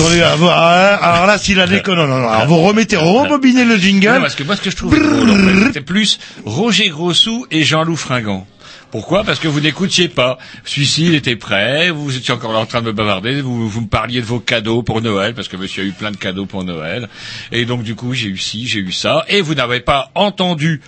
Attendez, alors alors là s'il a déconne, non non non, alors vous remettez, rebobinez le Non, jingle. parce que moi, ce que je trouve c'était plus Roger Grossou et Jean-Loup Fringant. Pourquoi? Parce que vous n'écoutiez pas. Celui-ci, il était prêt, vous étiez encore là en train de me bavarder, vous, vous me parliez de vos cadeaux pour Noël, parce que monsieur a eu plein de cadeaux pour Noël. Et donc, du coup, j'ai eu ci, j'ai eu ça. Et vous n'avez pas entendu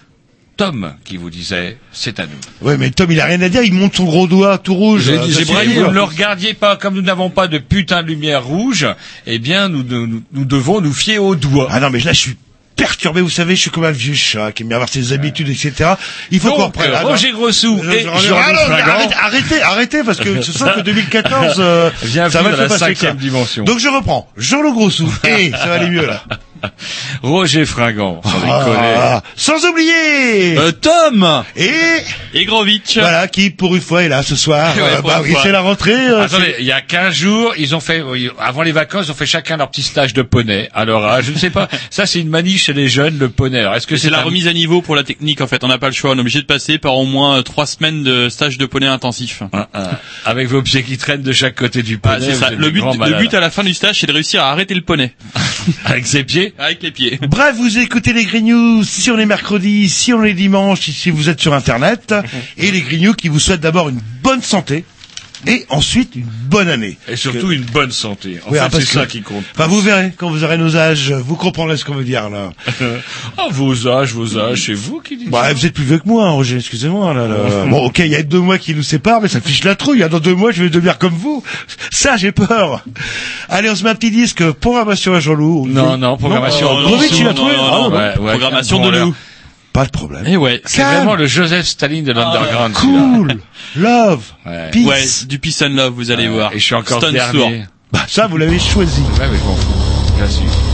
Tom qui vous disait, c'est à nous. Ouais mais Tom il a rien à dire, il monte son gros doigt tout rouge. J'ai dit, braillé, vous ne le regardiez pas, comme nous n'avons pas de putain de lumière rouge, eh bien, nous, nous, nous devons nous fier aux doigts. Ah non mais là je suis perturbé, vous savez, je suis comme un vieux chat qui aime avoir ses habitudes, etc. Il faut qu'on reprenne. euh, Ah. Roger Grossou Je- et Jean-Loup Ah, arrêtez, arrêtez, parce que ce sent que 2014, euh, Bienvenue ça va se la passer dimension. Donc je reprends. Jean-Luc Grossou. Et ça va aller mieux là. Roger Fringant. Ah, sans oublier Euh, Tom et et Grovitch. voilà qui pour une fois est là ce soir. Ouais, Euh, bah oui, c'est la rentrée. euh, Attendez, il y a 15 jours, ils ont fait, oui, avant les vacances, ils ont fait chacun leur petit stage de poney. Alors, ah, je ne sais pas, ça c'est une manie chez les jeunes, le poney. Alors, est-ce que C'est la un- remise à niveau pour la technique en fait. On n'a pas le choix. On est obligé de passer par au moins euh, trois semaines de stage de poney intensif. Ah, ah. Avec vos pieds qui traînent de chaque côté du poney. Ah, c'est vous ça. êtes Le but, le but à la fin du stage, c'est de réussir à arrêter le poney Avec ses pieds. avec les pieds. Bref, vous écoutez les Grignoux si on est mercredi, si on est dimanche, si vous êtes sur Internet, et les Grignoux qui vous souhaitent d'abord une bonne santé, et ensuite une bonne année. Et surtout une bonne santé. En Oui, ah, fait, c'est que- ça qui compte. Enfin, vous verrez, quand vous aurez nos âges, vous comprendrez ce qu'on veut dire, là. Ah, vos âges, vos âges, c'est vous qui dites Bah, ça. vous êtes plus vieux que moi, hein, Roger, excusez-moi, là, là. Bon, ok, il y a deux mois qui nous séparent, mais ça fiche la trouille, hein. Dans deux mois, je vais devenir comme vous. Ça, j'ai peur. Allez, on se met un petit disque, programmation à Jean-Loup. Non, non, programmation Non, en Grovitch, dessous, il a non, trouvé. non, Ah, bon. Ouais, ouais, Programmation de alors, nous. Pas de problème. Eh ouais. C'est vraiment le Joseph Staline de l'underground. Cool. Love. Ouais. Peace. Ouais, du peace and love, vous allez voir. Et je suis encore Stone dernier. Sour. Bah, ça, vous l'avez choisi. Ouais, mais je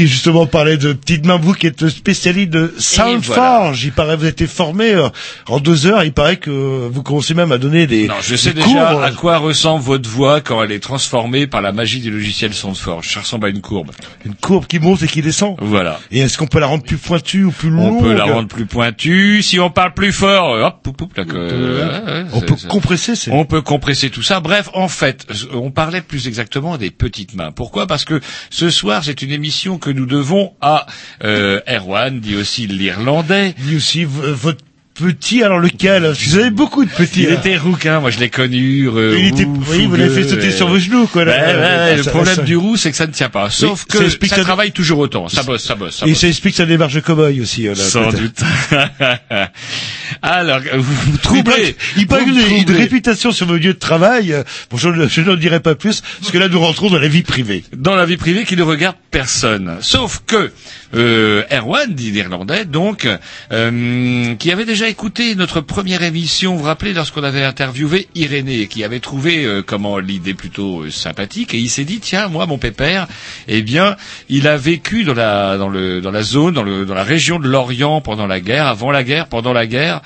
Oui, justement, on parlait de Petite Main, vous qui êtes spécialiste de Soundforge. Il paraît, vous avez été formé euh, en deux heures. Il paraît que vous commencez même à donner des, Non, je sais déjà cours. à quoi ressemble votre voix quand elle est transformée par la magie du logiciel Soundforge. Ça ressemble à une courbe. Une courbe qui monte et qui descend. Voilà. Et est-ce qu'on peut la rendre plus pointue ou plus longue On peut la rendre plus pointue. Si on parle plus fort, euh, hop, poup, poup, là, que- ouais, On peut compresser. C'est... On peut compresser tout ça. Bref, en fait, on parlait plus exactement des petites mains. Pourquoi? Parce que ce soir, c'est une émission que nous devons à euh, Erwan, dit aussi l'Irlandais. Dit aussi votre petit, alors lequel Vous avez beaucoup de petits. Il là. était rouquin, moi je l'ai connu. euh, Il était, roux, oui, vous l'avez fait sauter et- sur vos genoux, quoi. là. Le ça- problème ça- du roux, c'est que ça ne tient pas. Sauf que ça ça- travaille toujours autant. Ça bosse, ça bosse, ça Et bosse. ça explique sa démarche de cow-boy aussi. euh, là, Sans doute. Alors, vous vous Il troublez. il Vous vous avez une réputation sur vos lieux de travail. euh, Bon, je, je n'en dirai pas plus, parce que là, nous rentrons dans la vie privée. dans la vie privée qui ne regarde personne. Sauf que euh, Erwan, dit l'Irlandais, donc, euh, qui avait déjà écouté notre première émission, vous vous rappelez, lorsqu'on avait interviewé Irénée, qui avait trouvé euh, comment l'idée plutôt euh, sympathique, et il s'est dit, tiens, moi, mon pépère, eh bien, il a vécu dans la dans le dans la zone, dans le dans la région de l'Orient pendant la guerre, avant la guerre, pendant la guerre,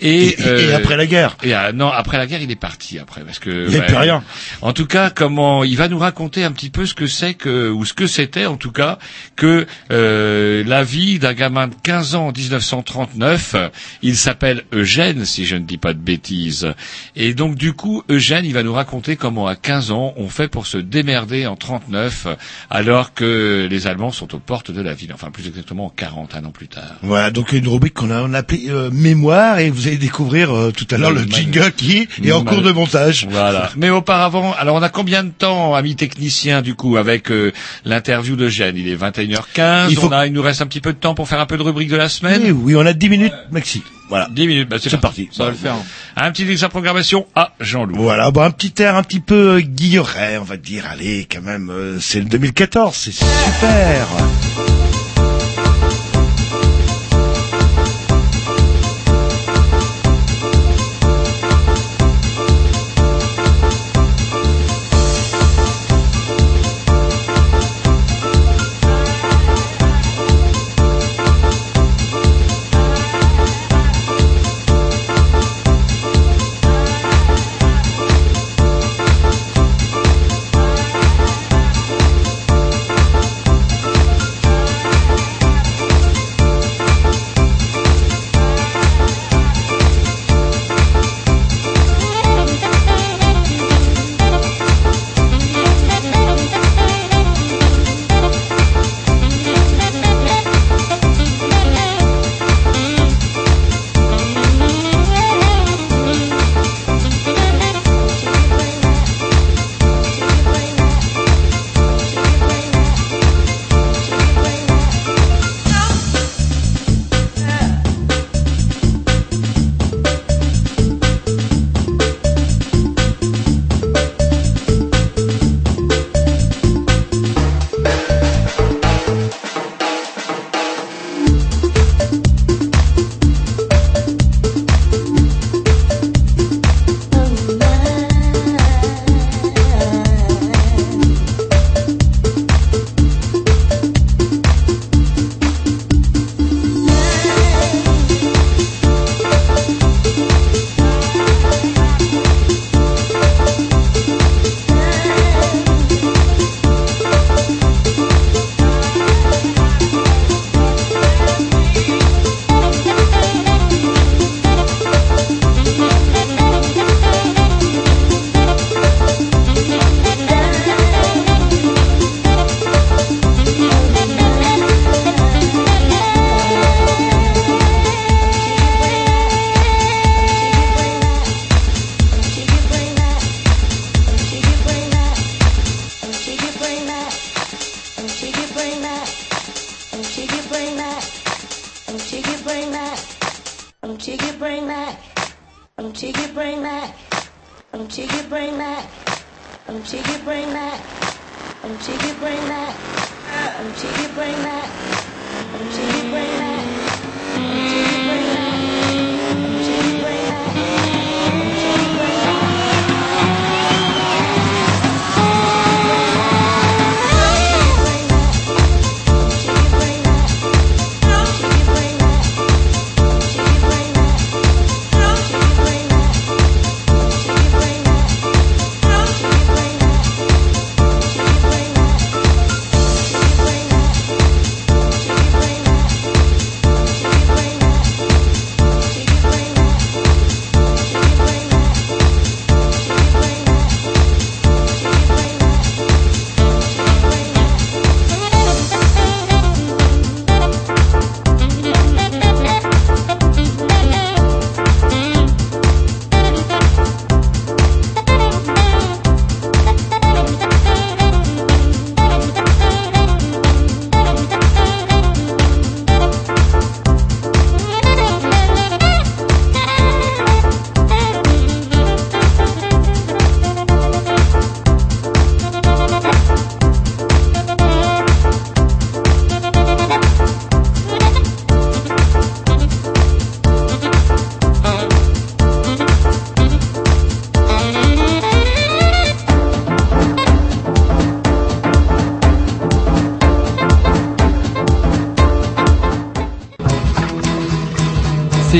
et, Et, et euh, après la guerre. et euh, non, après la guerre, il est parti après parce que Il plus rien. En tout cas, comment il va nous raconter un petit peu ce que c'est que ou ce que c'était en tout cas que euh, la vie d'un gamin de 15 ans en 1939. Il s'appelle Eugène, si je ne dis pas de bêtises. Et donc du coup, Eugène, il va nous raconter comment à 15 ans on fait pour se démerder en 39 alors que les Allemands sont aux portes de la ville. Enfin, plus exactement 40 un an plus tard. Voilà, donc une rubrique qu'on a, on a appelée euh, mémoire et vous allez découvrir euh, tout à l'heure le jingle qui est en cours de montage. Voilà. Mais auparavant, alors on a combien de temps, ami technicien, du coup, avec euh, l'interview de Gênes? Il est 21h15. Il faut- On a, il nous reste un petit peu de temps pour faire un peu de rubrique de la semaine? Oui, oui, on a 10 minutes maxi. Voilà. 10 minutes, bah, c'est parti. Ça va le faire. Un petit extra programmation à Jean-Loup. Voilà, bon, un petit air un petit peu euh, guilleret, on va dire. Allez, quand même, euh, c'est le 2014, c'est super.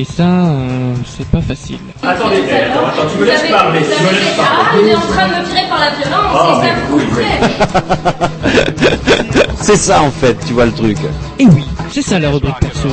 Et ça, euh, c'est pas facile. Attendez, attends, attends, tu me laisses parler, tu me laisses Ah, parler. il est en train de me tirer par la violence, Oh, c'est ça mais vous plaît. C'est ça en fait, tu vois le truc. Et oui, c'est ça la rubrique perso.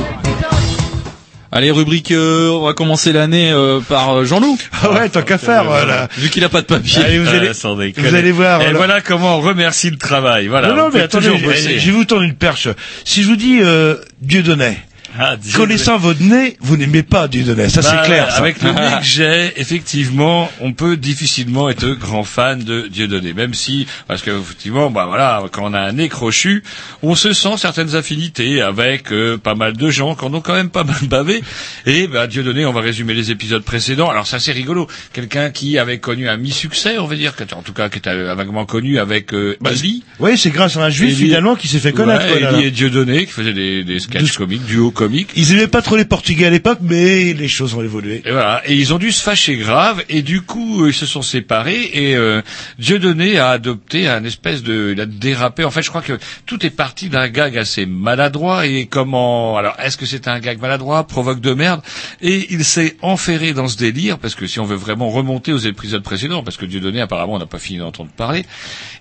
Allez, rubrique, euh, on va commencer l'année euh, par euh, Jean-Loup. Ah ouais, tant qu'à faire, voilà. Vu qu'il a pas de papier. Allez, vous allez, Ah, vous allez voir. Et alors. voilà comment on remercie le travail. Voilà. non, non, on mais attendez, je, vais vous tendre une perche. Si je vous dis euh, Dieudonné, Ah, connaissant votre nez, vous n'aimez pas Dieudonné, ça Bah, c'est clair. ça. Avec le nez que j'ai, effectivement, on peut difficilement être grand fan de Dieudonné, même si, parce que effectivement, bah voilà, quand on a un nez crochu, on se sent certaines affinités avec euh, pas mal de gens qui en ont quand même pas mal bavé. Et bah, Dieudonné, on va résumer les épisodes précédents. Alors ça c'est rigolo, quelqu'un qui avait connu un mi-succès, on va dire, en tout cas qui était vaguement connu avec euh, Bah. Oui, c'est grâce à un juif finalement qui s'est fait connaître. Ouais, voilà. Et Dieudonné qui faisaient des, des sketchs Deux- comiques, duos comiques. Ils aimaient pas trop les Portugais à l'époque, mais les choses ont évolué. Et voilà, et ils ont dû se fâcher grave, et du coup euh, ils se sont séparés, et euh, Dieudonné a adopté un espèce de, il a dérapé. En fait, je crois que tout est parti d'un gag assez maladroit, et comment, alors est-ce que c'est un gag maladroit, provoque de merde, et il s'est enferré dans ce délire, parce que si on veut vraiment remonter aux épisodes précédents, parce que Dieudonné apparemment on n'a pas fini d'entendre parler,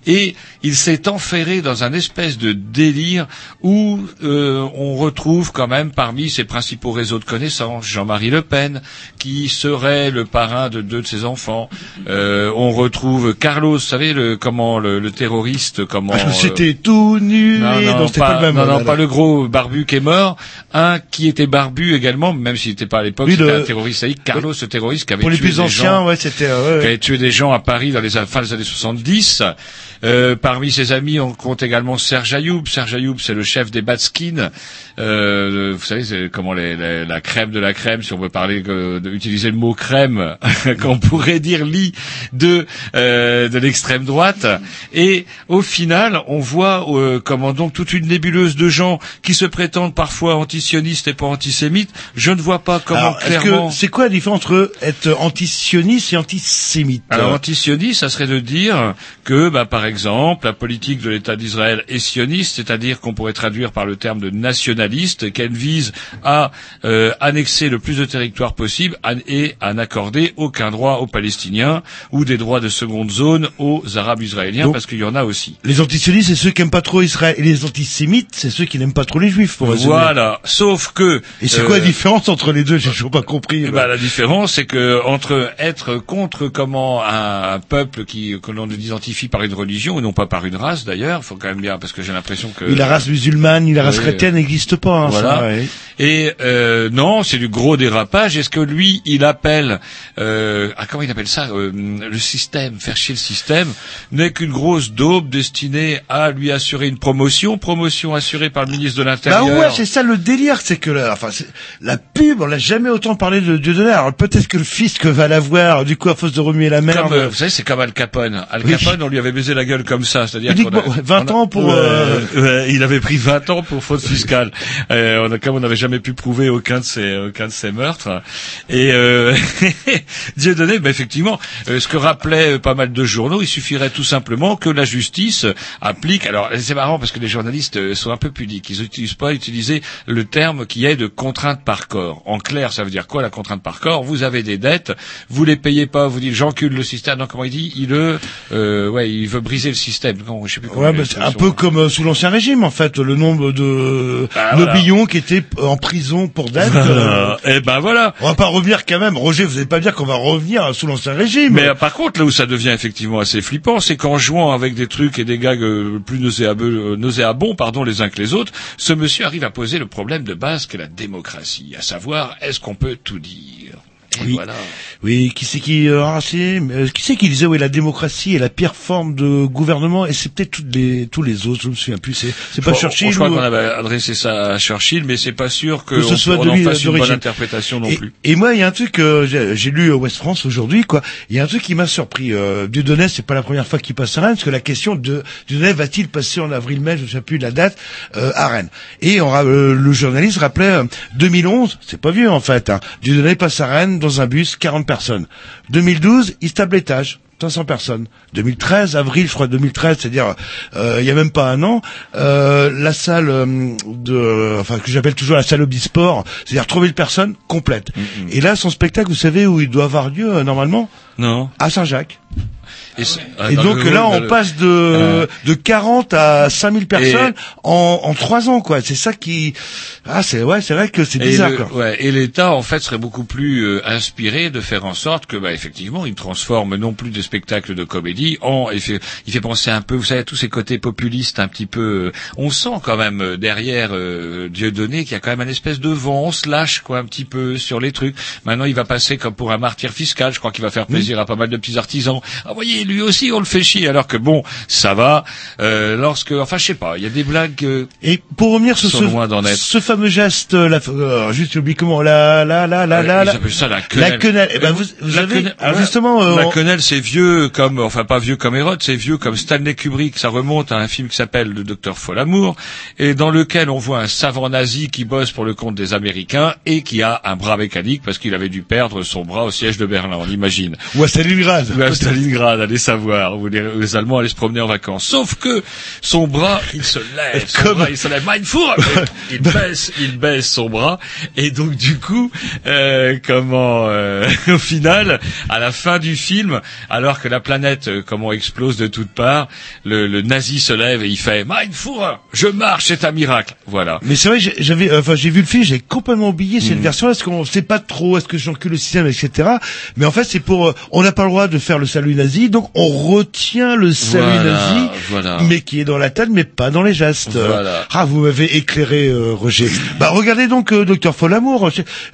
et il s'est enferré dans un espèce de délire où euh, on retrouve quand même parmi ses principaux réseaux de connaissances Jean-Marie Le Pen, qui serait le parrain de deux de ses enfants. Euh, on retrouve Carlos, vous savez le, comment le, le terroriste, comment que euh, c'était tout nu, non, non, non, c'était pas, le même. non, non, voilà. pas le gros barbu qui est mort. Un qui était barbu également, même s'il n'était pas à l'époque, Oui, c'était le- un terroriste. Carlos, ce terroriste qui avait Pour les tué plus des anciens, gens, ouais, c'était. euh, ouais, qui avait tué des gens à Paris dans les fin des années 70. Euh, parmi ses amis, on compte également Serge Ayoub. Serge Ayoub, c'est le chef des Batskins. Euh, vous savez, c'est comment les, les- la crème de la crème, si on veut parler que, de, utiliser le mot crème, qu'on pourrait dire lit de euh, de l'extrême droite. Et au final, on voit euh, comment donc toute une nébuleuse de gens qui se prétendent parfois antisionistes et pas antisémites. Je ne vois pas comment Alors, clairement. c'est quoi la différence entre être antisioniste et antisémite Alors Euh, antisioniste, ça serait de dire que, bah, par exemple, la politique de l'État d'Israël est sioniste, c'est-à-dire qu'on pourrait traduire par le terme de nationaliste, qu'elle vise à euh, annexer le plus de territoire possible et à n'accorder aucun droit aux Palestiniens ou des droits de seconde zone aux Arabes israéliens, Donc- parce qu'il y en a aussi. Les antisionistes, c'est ceux qui aiment pas trop Israël. Et les antisémites, c'est ceux qui n'aiment pas trop les juifs, pour. Voilà. Sauf que. Et c'est quoi euh, la différence entre les deux? J'ai toujours pas compris. Ben, la différence, c'est que entre être contre comment un, un peuple qui que l'on identifie par une religion et non pas par une race d'ailleurs, faut quand même bien parce que j'ai l'impression que Ni la race musulmane, ni la race Oui. chrétienne n'existe pas. hein, Voilà. ça, ouais. Et euh, non, c'est du gros dérapage. Est-ce que lui, il appelle, euh, ah, comment il appelle ça, euh, le système, faire chier le système, n'est qu'une grosse daube destinée à lui assurer une promotion, promotion assurée par le ministre de Bah l'Intérieur. ouais, c'est ça le délire, c'est que la, enfin, la pub, on l'a jamais autant parlé de Dieudonné. Alors peut-être que le fisc va l'avoir, du coup, à force de remuer la merde. Comme, euh, vous savez, c'est comme Al Capone. Al Oui. Capone, on lui avait baisé la gueule comme ça, c'est-à-dire Uniquement, qu'on a- ouais, 20 on a- ans pour, euh, il avait pris 20 ans pour faute fiscale. Euh, on a, comme on n'avait jamais pu prouver aucun de ses, aucun de ses meurtres. Et euh, Dieudonné, ben effectivement, euh, ce que rappelaient euh, pas mal de journaux, il suffirait tout simplement que la justice applique. Alors c'est marrant parce que les journalistes euh, sont un peu pudiques. Ils n'utilisent pas utiliser le terme qui est de contrainte par corps. En clair, ça veut dire quoi la contrainte par corps? Vous avez des dettes, vous les payez pas, vous dites j'encule le système. Non, comment il dit? Il le, euh, ouais, il veut briser le système. Non, je sais plus Ouais, bah, un peu comme sous l'ancien régime, en fait, le nombre de Bah, voilà. nobillons qui étaient euh, en prison pour dette. euh, Voilà. Eh ben voilà. on va pas revenir quand même. Roger, vous allez pas dire qu'on va revenir sous l'ancien régime. Mais euh, par contre, là où ça devient effectivement assez flippant, c'est qu'en jouant avec des trucs et des gags euh, plus nauséabonds, euh, nauséabonds, pardon, les uns que les autres, ce monsieur arrive à poser le problème de base qu'est la démocratie, à savoir est-ce qu'on peut tout dire? Oui. voilà. Oui, qui c'est qui euh, ah, euh, qui c'est qui disait oui la démocratie est la pire forme de gouvernement et c'est peut-être toutes les tous les autres, je me souviens plus. C'est c'est pas Je crois- Churchill Je crois ou- qu'on avait adressé ça à Churchill, mais c'est pas sûr que, Que ce on- soit on, de en lui, fasse une bonne interprétation non et, plus. et moi, il y a un truc que j'ai j'ai lu West France aujourd'hui, quoi. Il y a un truc qui m'a surpris. Euh, Dieudonné, c'est pas la première fois qu'il passe à Rennes, parce que la question de Dieudonné va-t-il passer en avril-mai, je ne sais plus la date, euh, à Rennes? Et on, euh, le journaliste rappelait euh, 2011, c'est pas vieux en fait. Hein, Dieudonné passe à Rennes dans un bus, 40 personnes. 2012, il se l'étage. 500 personnes. 2013, avril, je crois 2013, c'est-à-dire euh, il y a même pas un an, euh, la salle euh, de, enfin que j'appelle toujours la salle Obisport, c'est-à-dire 3000 personnes complète. Et là, son spectacle, vous savez où il doit avoir lieu euh, normalement? Non. À Saint-Jacques. Et, ah, Et dans donc là, on passe de de 40 à 5000 personnes en en trois ans, quoi. C'est ça qui, ah c'est ouais, c'est vrai que c'est Et bizarre. le- quoi. ouais, et l'État, en fait, serait beaucoup plus euh, inspiré de faire en sorte que, bah, effectivement, il transforme non plus des spectacles de comédie en. Il fait, il fait penser un peu, vous savez, à tous ces côtés populistes, un petit peu. euh, on sent quand même euh, derrière euh, Dieudonné qu'il y a quand même une espèce de vent. On se lâche quoi un petit peu sur les trucs. Maintenant, il va passer comme pour un martyr fiscal. Je crois qu'il va faire plaisir à pas mal de petits artisans. Ah, voyez, lui aussi, on le fait chier. Alors que bon, ça va. Euh, lorsque, enfin, je sais pas, il y a des blagues. euh, Et pour revenir sur ce, loin d'en être. ce fameux geste, euh, la, euh, juste j'ai oublié comment, la, la, la, la, Euh, la, la, ça la quenelle. la quenelle. Eh ben, vous, vous La avez, quenelle- alors justement, euh, la on- quenelle, c'est vieux comme, enfin pas vieux comme Hérode, c'est vieux comme Stanley Kubrick. Ça remonte à un film qui s'appelle Le Docteur Folamour, et dans lequel on voit un savant nazi qui bosse pour le compte des Américains et qui a un bras mécanique parce qu'il avait dû perdre son bras au siège de Berlin. On imagine. ou à Stalingrad. Ou à Stalingrad, allez savoir, où les, les Allemands allaient se promener en vacances. Sauf que son bras, il se lève, son Comme- bras, il se lève, il baisse, il baisse son bras, et donc du coup, euh, comment, euh, au final, à la fin du film, alors que la planète, euh, comment explose de toutes parts, le, le nazi se lève et il fait, Mein Führer, je marche, c'est un miracle. Voilà. Mais c'est vrai, j'avais, euh, enfin, j'ai vu le film, j'ai complètement oublié cette version, est-ce qu'on sait pas trop, est-ce que j'encule le système, etc. Mais en fait, c'est pour, euh, on n'a pas le droit de faire le salut nazi, donc on retient le salut Voilà, nazi, voilà. mais qui est dans la tête, mais pas dans les gestes. Voilà. Ah, vous m'avez éclairé, euh, Roger. bah, regardez donc, euh, Docteur Folamour.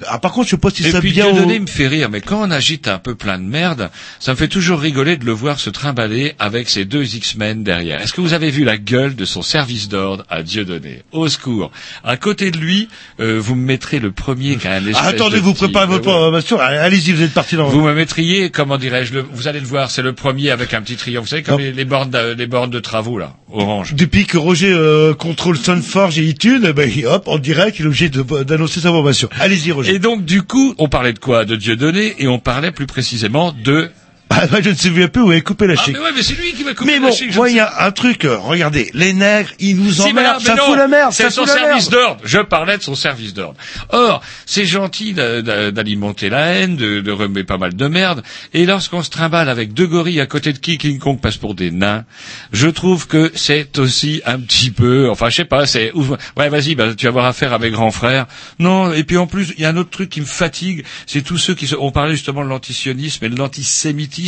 Ah, par contre, je sais pas si Et ça puis bien. Dieudonné au- me fait rire, mais quand on agite un peu plein de merde, ça me fait toujours rigoler de le voir se trimballer avec ses deux X-Men derrière. Est-ce que vous avez vu la gueule de son service d'ordre à Dieudonné Au secours. À côté de lui, euh, vous me mettrez le premier qui a un Ah, attendez, de vous préparez votre euh, Allez-y, vous êtes parti dans. Vous me mettriez, comment dirais-je, le- vous allez le voir, c'est le premier avec un petit triangle. Vous savez, comme les, les bornes de, les bornes de travaux, là, orange. Depuis que Roger euh, contrôle Sunforge et iTunes, ben, hop, en direct, il est obligé d'annoncer sa formation. Allez-y, Roger. Et donc, du coup, on parlait de quoi? De Dieudonné, et on parlait plus précisément de Ah, je ne sais plus où est coupé la Ah, chic. mais ouais, mais c'est lui qui m'a coupé Mais la bon, chic, je moi, il y a un truc, euh, regardez, les nègres, ils nous emmerdent, ça non, fout la merde, C'est son la service d'ordre. Je parlais de son service d'ordre. Or, c'est gentil d'a- d'a- d'alimenter la haine, de, de remettre pas mal de merde. Et lorsqu'on se trimballe avec deux gorilles à côté de qui King Kong passe pour des nains, je trouve que c'est aussi un petit peu, enfin, je sais pas, c'est, ouais, vas-y, bah, tu vas avoir affaire à mes grands frères. Non, et puis en plus, il y a un autre truc qui me fatigue, c'est tous ceux qui se, on parlait justement de l'antisionisme et de l'antisémitisme,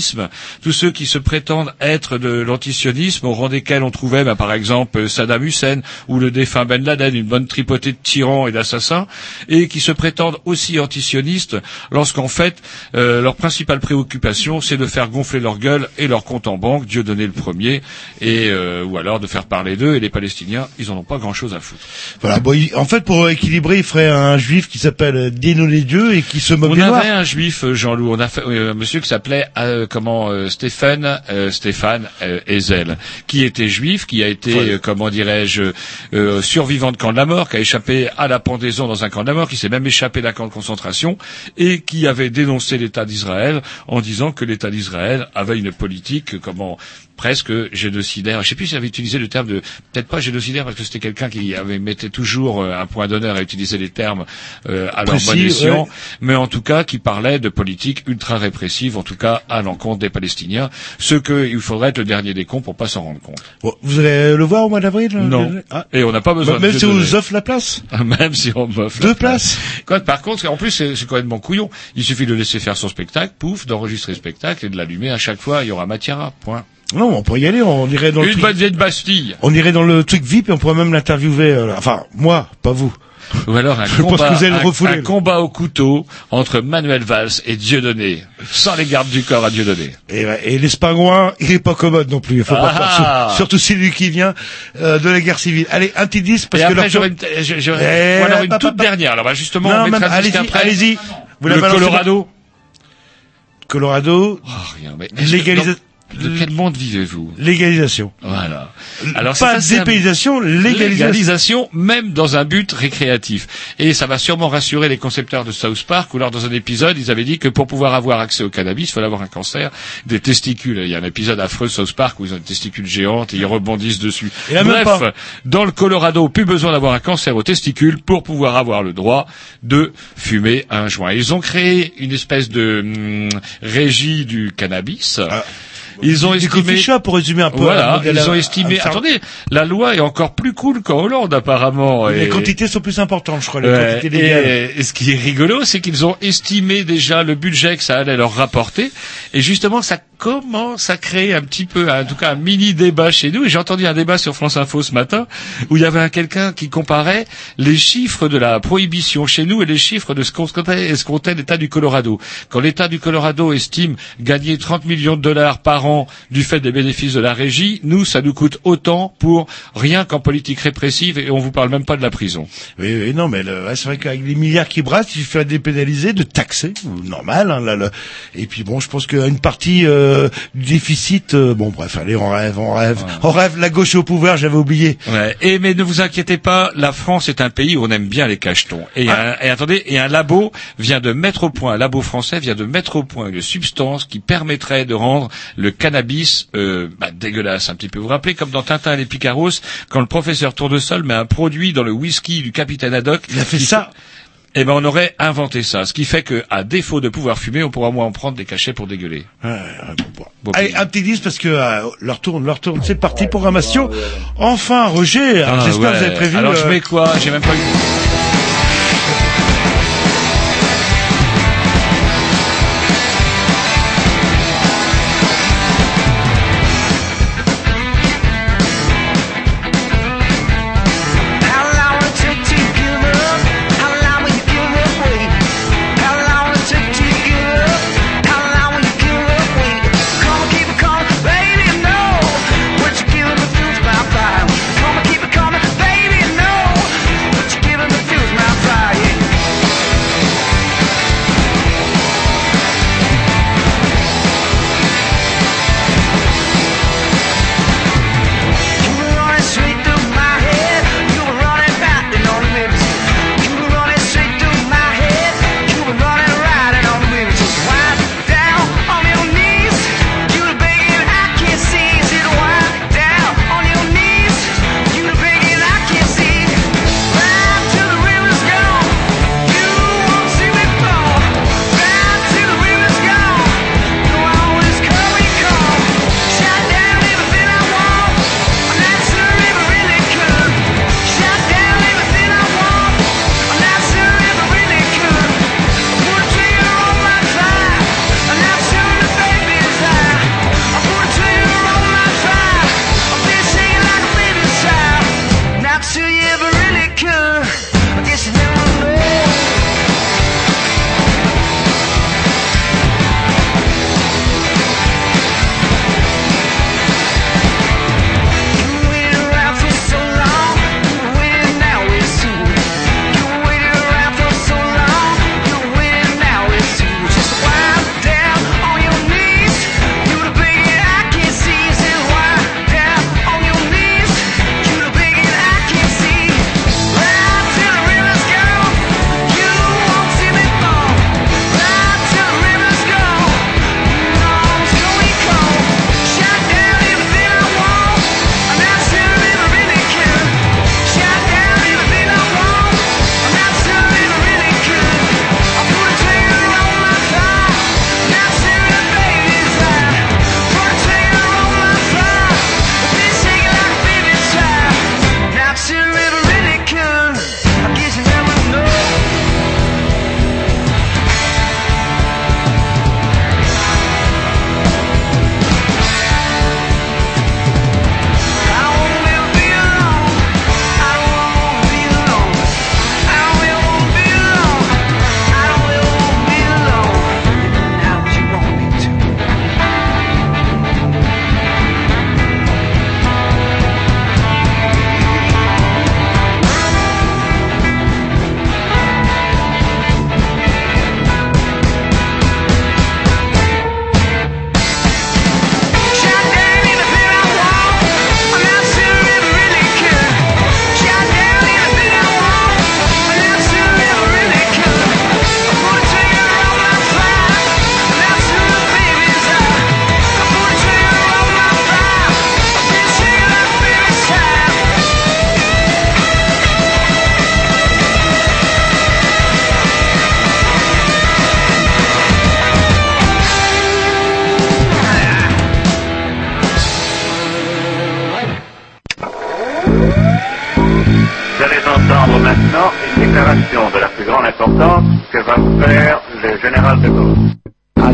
tous ceux qui se prétendent être de l'antisionisme, au rang desquels on trouvait, bah, par exemple, Saddam Hussein ou le défunt Ben Laden, une bonne tripotée de tyrans et d'assassins, et qui se prétendent aussi antisionistes, lorsqu'en fait, euh, leur principale préoccupation, c'est de faire gonfler leur gueule et leur compte en banque, Dieu donné le premier, et euh, ou alors de faire parler d'eux, et les Palestiniens, ils en ont pas grand-chose à foutre. Voilà, bon, il- en fait, pour équilibrer, il ferait un juif qui s'appelle les dieux et qui se moque On des noirs. avait un juif, euh, Jean-Loup, on a fait euh, un monsieur qui s'appelait euh, comment euh, Stéphane euh, Stéphane euh, Ezel, qui était juif, qui a été Ouais. euh, comment dirais-je euh, survivant de camp de la mort, qui a échappé à la pendaison dans un camp de la mort, qui s'est même échappé d'un camp de concentration et qui avait dénoncé l'État d'Israël en disant que l'État d'Israël avait une politique comment presque génocidaire. Je sais plus s'il avait utilisé le terme de peut-être pas génocidaire parce que c'était quelqu'un qui avait mettait toujours euh, un point d'honneur à utiliser les termes euh, à leur Précis, bon escient ouais. mais en tout cas qui parlait de politique ultra répressive, en tout cas à l'encontre des Palestiniens, ce qu'il faudrait être le dernier des cons pour pas s'en rendre compte. Bon, vous allez le voir au mois d'avril là, Non. le- ah. Et on n'a pas besoin Bah, Même de si on vous offre la place. même si on m'offre Deux la places. Quoi, par contre, en plus, c'est c'est complètement couillon. Il suffit de laisser faire son spectacle, pouf, d'enregistrer le spectacle et de l'allumer. À chaque fois, il y aura matière à point. Non, on pourrait y aller, on irait dans le Une truc, bonne vieille Bastille. on irait dans le truc VIP et on pourrait même l'interviewer. euh, enfin, moi, pas vous. Ou alors un Je pense combat, que vous allez le un- refouler, un combat au couteau entre Manuel Valls et Dieudonné, sans les gardes du corps à Dieudonné. Et, et l'espadroin, il est pas commode non plus. Il faut pas Ah. sur- surtout celui qui vient euh, de la guerre civile. Allez, un petit 10 parce et que après, j'aurais une, je- Eh, alors une pa- toute pa- dernière. Alors, bah, justement, Non, on mettra le allez-y, allez-y. Vous le Colorado. Colorado, Oh, rien, mais est-ce que- Légalisa- dans- De quel monde vivez-vous? Légalisation. Voilà. Alors, pas dépaylisation, légalisation. légalisation, même dans un but récréatif. Et ça va sûrement rassurer les concepteurs de South Park, où lors dans un épisode, ils avaient dit que pour pouvoir avoir accès au cannabis, il fallait avoir un cancer des testicules. Il y a un épisode affreux de South Park où ils ont des testicules géantes et ils rebondissent dessus. Et là, Bref, dans le Colorado, plus besoin d'avoir un cancer aux testicules pour pouvoir avoir le droit de fumer un joint. Ils ont créé une espèce de hum, régie du cannabis. Ils ont estimé shops, pour résumer un peu. voilà, ils ont estimé. à Attendez, la loi est encore plus cool qu'en Hollande apparemment. Les et- quantités sont plus importantes, je crois, les Ouais, quantités légales. et, et ce qui est rigolo, c'est qu'ils ont estimé déjà le budget que ça allait leur rapporter, et justement, ça commence à créer un petit peu, en tout cas, un mini débat chez nous. Et j'ai entendu un débat sur France Info ce matin où il y avait un quelqu'un qui comparait les chiffres de la prohibition chez nous et les chiffres de ce qu'on comptait, ce comptait l'État du Colorado. Quand l'État du Colorado estime gagner 30 millions de dollars par an du fait des bénéfices de la régie, nous, ça nous coûte autant pour rien qu'en politique répressive et on vous parle même pas de la prison. Oui, oui, non, mais c'est vrai qu'avec les milliards qui brassent, il de dépénaliser, de taxer, normal. Hein, là, le- Et puis bon, je pense qu'une partie euh, du déficit, euh, bon, bref, allez, on rêve, on rêve, on rêve. La gauche est au pouvoir, j'avais oublié. Ouais. Et mais ne vous inquiétez pas, la France est un pays où on aime bien les cachetons. Et, un- et attendez, et un labo vient de mettre au point, un labo français vient de mettre au point une substance qui permettrait de rendre le cannabis euh, bah, dégueulasse un petit peu. Vous vous rappelez comme dans Tintin et les Picaros, quand le professeur Tournesol met un produit dans le whisky du capitaine Haddock. Il a fait ça. Eh ben on aurait inventé ça, ce qui fait que à défaut de pouvoir fumer, on pourra moins en prendre des cachets pour dégueuler. Ouais, ouais, bon, bon. Allez, un petit 10 parce que euh, leur tourne, leur tourne. C'est parti, programmation. Enfin, Roger, Ah, j'espère que vous avez prévu. Alors je euh, mets quoi? J'ai même pas eu.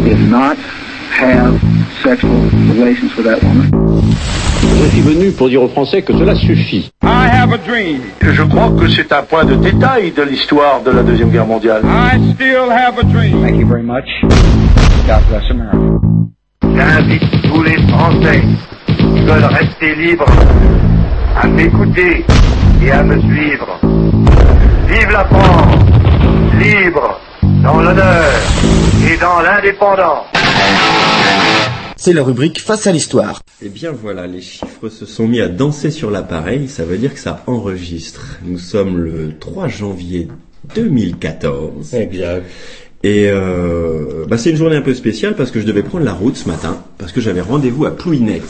Did not have sexual relations with that woman. Je suis venu pour dire aux Français que cela suffit. I have a dream. Je crois que c'est un point de détail de l'histoire de la Deuxième Guerre mondiale. I still have a dream. Thank you very much. God bless America. J'invite tous les Français qui veulent rester libres à m'écouter et à me suivre. Vive la France, libre, dans l'honneur et dans l'indépendance. C'est la rubrique Face à l'histoire. Eh bien voilà, les chiffres se sont mis à danser sur l'appareil, ça veut dire que ça enregistre. Nous sommes le 3 janvier 2014. Exact. Et euh, bah c'est une journée un peu spéciale parce que je devais prendre la route ce matin, parce que j'avais rendez-vous à Plouinec.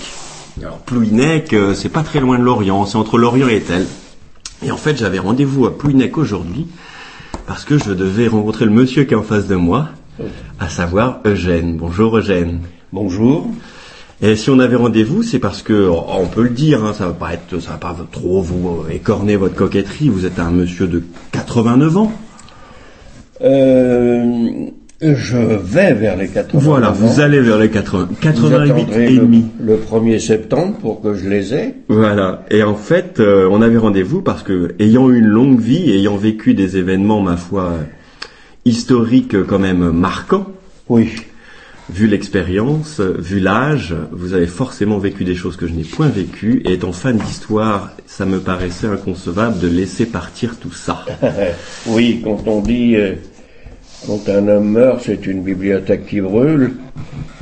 Alors Plouinec, euh, c'est pas très loin de Lorient, c'est entre Lorient et Tel. Et en fait, j'avais rendez-vous à Plouinec aujourd'hui parce que je devais rencontrer le monsieur qui est en face de moi, à savoir Eugène. Bonjour Eugène. Bonjour. Et si on avait rendez-vous, c'est parce que, on peut le dire, hein, ça va pas être, ça va pas trop vous écorner votre coquetterie. Vous êtes un monsieur de 89 ans. Euh, je vais vers les 80 Voilà, vous allez vers les 80, Vous 88 attendrez et le, demi. le 1er septembre pour que je les ai. Voilà. Et en fait, euh, on avait rendez-vous parce que, ayant eu une longue vie, ayant vécu des événements, ma foi, historiques quand même marquants. Oui. Vu l'expérience, vu l'âge, vous avez forcément vécu des choses que je n'ai point vécues. Et étant fan d'histoire, ça me paraissait inconcevable de laisser partir tout ça. oui, quand on dit euh, quand un homme meurt, c'est une bibliothèque qui brûle.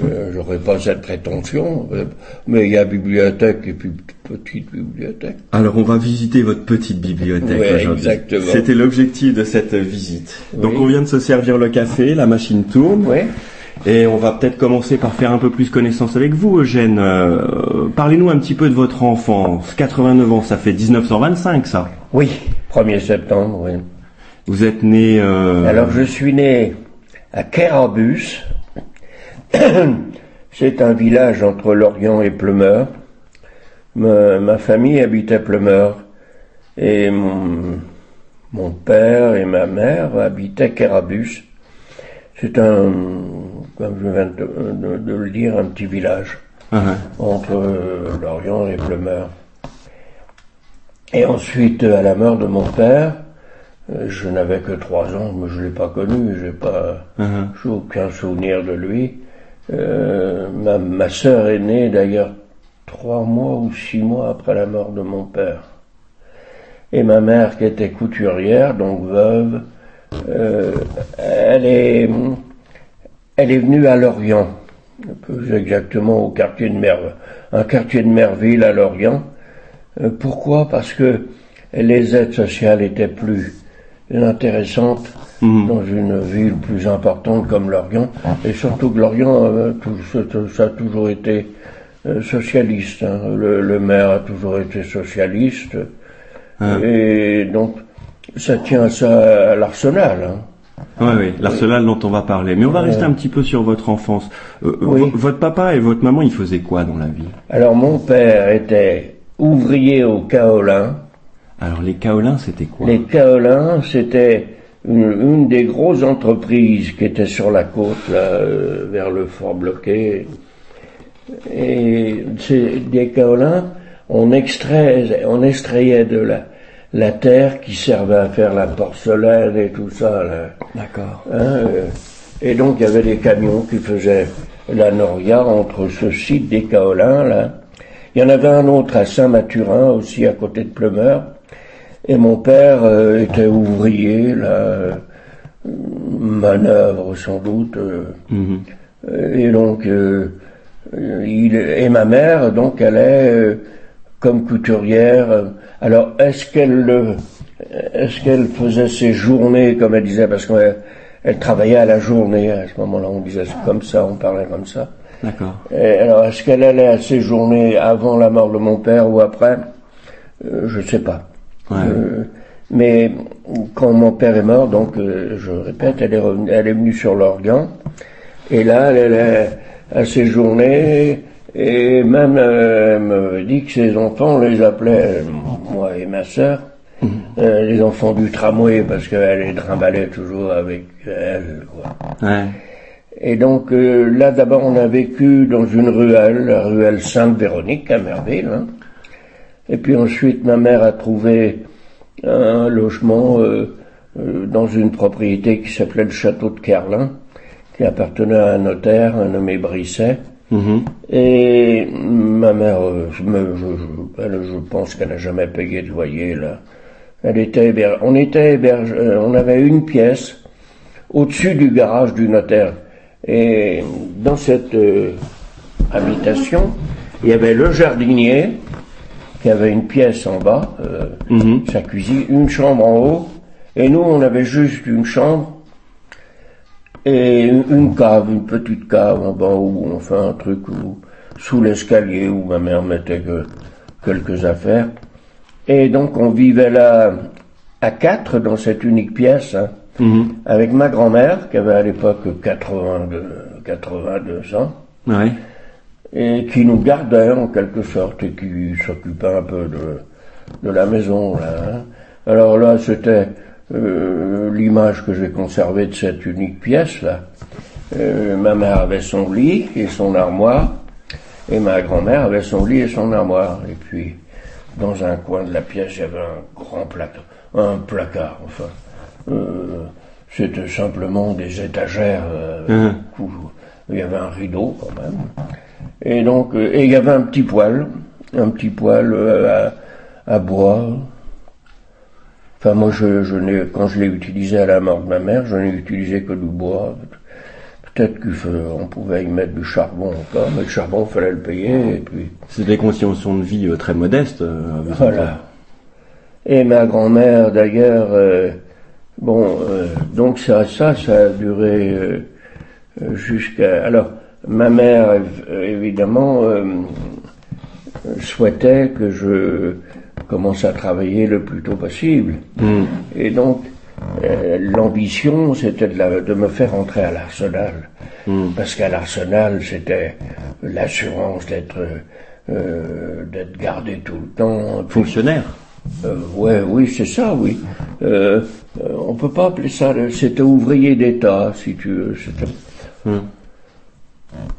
Euh, J'aurais pas cette prétention, euh, mais il y a bibliothèque et puis petite bibliothèque. Alors on va visiter votre petite bibliothèque Ouais, aujourd'hui. exactement. C'était l'objectif de cette visite. Donc on vient de se servir le café, la machine tourne. Oui. Et on va peut-être commencer par faire un peu plus connaissance avec vous, Eugène. Euh, Parlez-nous un petit peu de votre enfance. 89 ans, ça fait 1925, ça. Oui, 1er septembre, oui. Vous êtes né... euh, Alors je suis né à Kerabus. C'est un village entre Lorient et Pleumeur. Ma, ma famille habitait Pleumeur. Et mon, mon père et ma mère habitaient Kerabus. C'est un, comme je viens de, de- de le dire, un petit village ah entre euh, Lorient et Pleumeur. Et ensuite, à la mort de mon père, je n'avais que trois ans, mais je l'ai pas connu, j'ai pas, j'ai aucun souvenir de lui. Euh, ma, ma sœur est née d'ailleurs trois mois ou six mois après la mort de mon père. Et ma mère, qui était couturière, donc veuve, euh, elle est, elle est venue à Lorient, plus exactement au quartier de Merve, un quartier de Merville à Lorient. Euh, pourquoi? Parce que les aides sociales étaient plus intéressantes dans une ville plus importante comme Lorient, et surtout que Lorient, euh, tout- ça a toujours été euh, socialiste. hein. Le, le maire a toujours été socialiste, et donc ça tient à ça à l'arsenal. hein. Ouais, oui, l'arsenal dont on va parler. Mais on va rester un petit peu sur votre enfance. Euh, Oui. vo- Votre papa et votre maman, ils faisaient quoi dans la vie? Alors mon père était ouvrier au Kaolin. Alors les Kaolins, c'était quoi Les Kaolins, c'était une, une des grosses entreprises qui était sur la côte, là, euh, vers le fort bloqué. Et c'est des Kaolins, on extrait, on extrayait de la, la terre qui servait à faire la porcelaine et tout ça. D'accord. Hein, euh, et donc il y avait des camions qui faisaient la Noria entre ce site des Kaolins là. Il y en avait un autre à Saint-Mathurin aussi à côté de Pleumeur. Et mon père euh, était ouvrier là, euh, manœuvre sans doute. euh, Mhm. euh, et donc il et ma mère donc elle est euh, comme couturière. Alors est-ce qu'elle le- est-ce qu'elle faisait ses journées comme elle disait parce qu'elle elle travaillait à la journée à ce moment-là on disait comme ça on parlait comme ça. D'accord. Et alors est-ce qu'elle allait à ses journées avant la mort de mon père ou après? Euh, Je sais pas. Ouais. Euh, mais quand mon père est mort, donc euh, je répète, elle est revenue, elle est venue sur l'organ, et là elle est à ses journées, et même euh, elle me dit que ses enfants on les appelait, moi et ma sœur, euh, les enfants du tramway, parce qu'elle les trimballait toujours avec elle. quoi. Ouais. Et donc euh, là, d'abord, on a vécu dans une ruelle, la ruelle Sainte-Véronique à Merville. hein. Et puis ensuite, ma mère a trouvé un logement euh, euh, dans une propriété qui s'appelait le château de Kerlin, qui appartenait à un notaire, un nommé Brisset. Mhm. Et ma mère, euh, je, me- je, je- elle, je pense qu'elle n'a jamais payé de loyer là. Elle était héber- on était héberge- euh, on avait une pièce au-dessus du garage du notaire. Et dans cette euh, habitation, il y avait le jardinier qui avait une pièce en bas, euh, Mhm. sa cuisine, une chambre en haut, et nous on avait juste une chambre et une une cave, une petite cave en bas où on fait un truc où, sous l'escalier où ma mère mettait que quelques affaires. Et donc on vivait là à quatre dans cette unique pièce, hein, Mhm. avec ma grand-mère qui avait à l'époque 82, 82 ans Ouais. Et qui nous gardait en quelque sorte et qui s'occupait un peu de, de la maison. Là, hein. Alors là, c'était euh, l'image que j'ai conservée de cette unique pièce là. Euh, ma mère avait son lit et son armoire, et ma grand-mère avait son lit et son armoire. Et puis, dans un coin de la pièce, il y avait un grand placard, un placard, enfin. Euh, C'était simplement des étagères. où il y avait un rideau quand même. Et donc, euh, et il y avait un petit poêle, un petit poêle euh, à, à bois. Enfin, moi, je, je n'ai, quand je l'ai utilisé à la mort de ma mère, je n'ai utilisé que du bois. Peut-être qu'on pouvait y mettre du charbon encore, mais le charbon, il fallait le payer, et puis... C'était des conditions de vie euh, très père. Voilà. Et ma grand-mère, d'ailleurs, euh, bon, euh, donc ça, ça, ça a duré euh, jusqu'à. Alors, ma mère, évidemment, euh, souhaitait que je commence à travailler le plus tôt possible. Mhm. Et donc, euh, l'ambition, c'était de, la- de me faire entrer à l'Arsenal. Mhm. Parce qu'à l'Arsenal, c'était l'assurance d'être euh, d'être gardé tout le temps. Fonctionnaire. Euh, ouais, oui, c'est ça, oui. On peut pas appeler ça. C'était ouvrier d'État, si tu veux.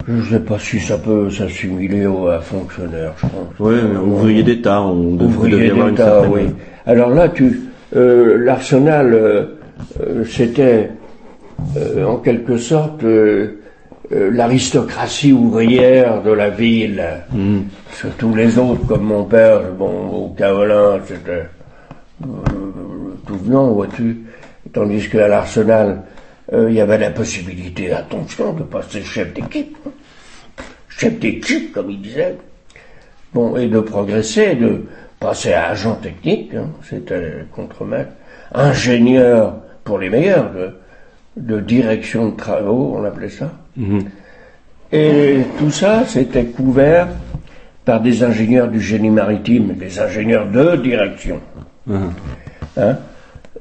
Je sais pas si ça peut s'assimiler à fonctionnaire, je pense. Mais ouvrier d'État, on devrait avoir une certaine. oui. Alors là, tu, euh, l'arsenal, euh, euh, c'était euh, en quelque sorte euh, euh, l'aristocratie ouvrière de la ville. Sur tous les autres, comme mon père, bon, au Caolin, c'était euh, tout venant, vois-tu. Tandis qu'à l'Arsenal, euh, il y avait la possibilité, attention, de passer chef d'équipe. Chef d'équipe, comme il disait. Bon, et de progresser, de passer à agent technique, hein, c'était contremaître, ingénieur pour les meilleurs, de, de direction de travaux, on appelait ça. Mhm. Et tout ça, c'était couvert par des ingénieurs du génie maritime, des ingénieurs de direction. Mhm. Hein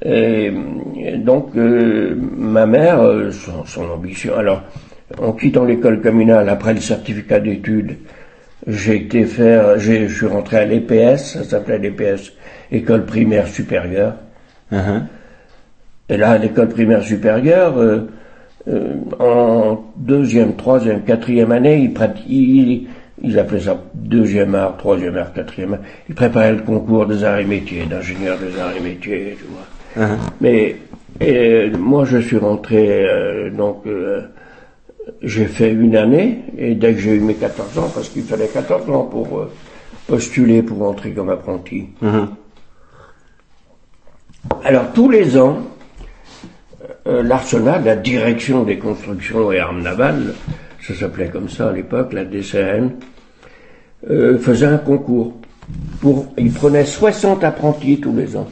et, et donc, euh, ma mère, euh, son, son ambition. Alors, en quittant l'école communale après le certificat d'études, j'ai été faire, j'ai- je suis rentré à l'EPS, ça s'appelait l'EPS, école primaire supérieure. Mhm. Et là, à l'école primaire supérieure, euh, euh, en deuxième, troisième, quatrième année, ils, ils, ils appelaient ça deuxième art, troisième art, quatrième art. Ils préparaient le concours des arts et métiers, d'ingénieur des arts et métiers, tu vois. Mhm. Mais et, moi, je suis rentré, euh, donc, euh, j'ai fait une année, et dès que j'ai eu mes 14 ans, parce qu'il fallait 14 ans pour euh, postuler pour entrer comme apprenti. Mhm. Alors tous les ans, l'Arsenal, la direction des constructions et armes navales, ça s'appelait comme ça à l'époque, la DCN, faisait un concours. Pour, il prenait 60 apprentis tous les ans.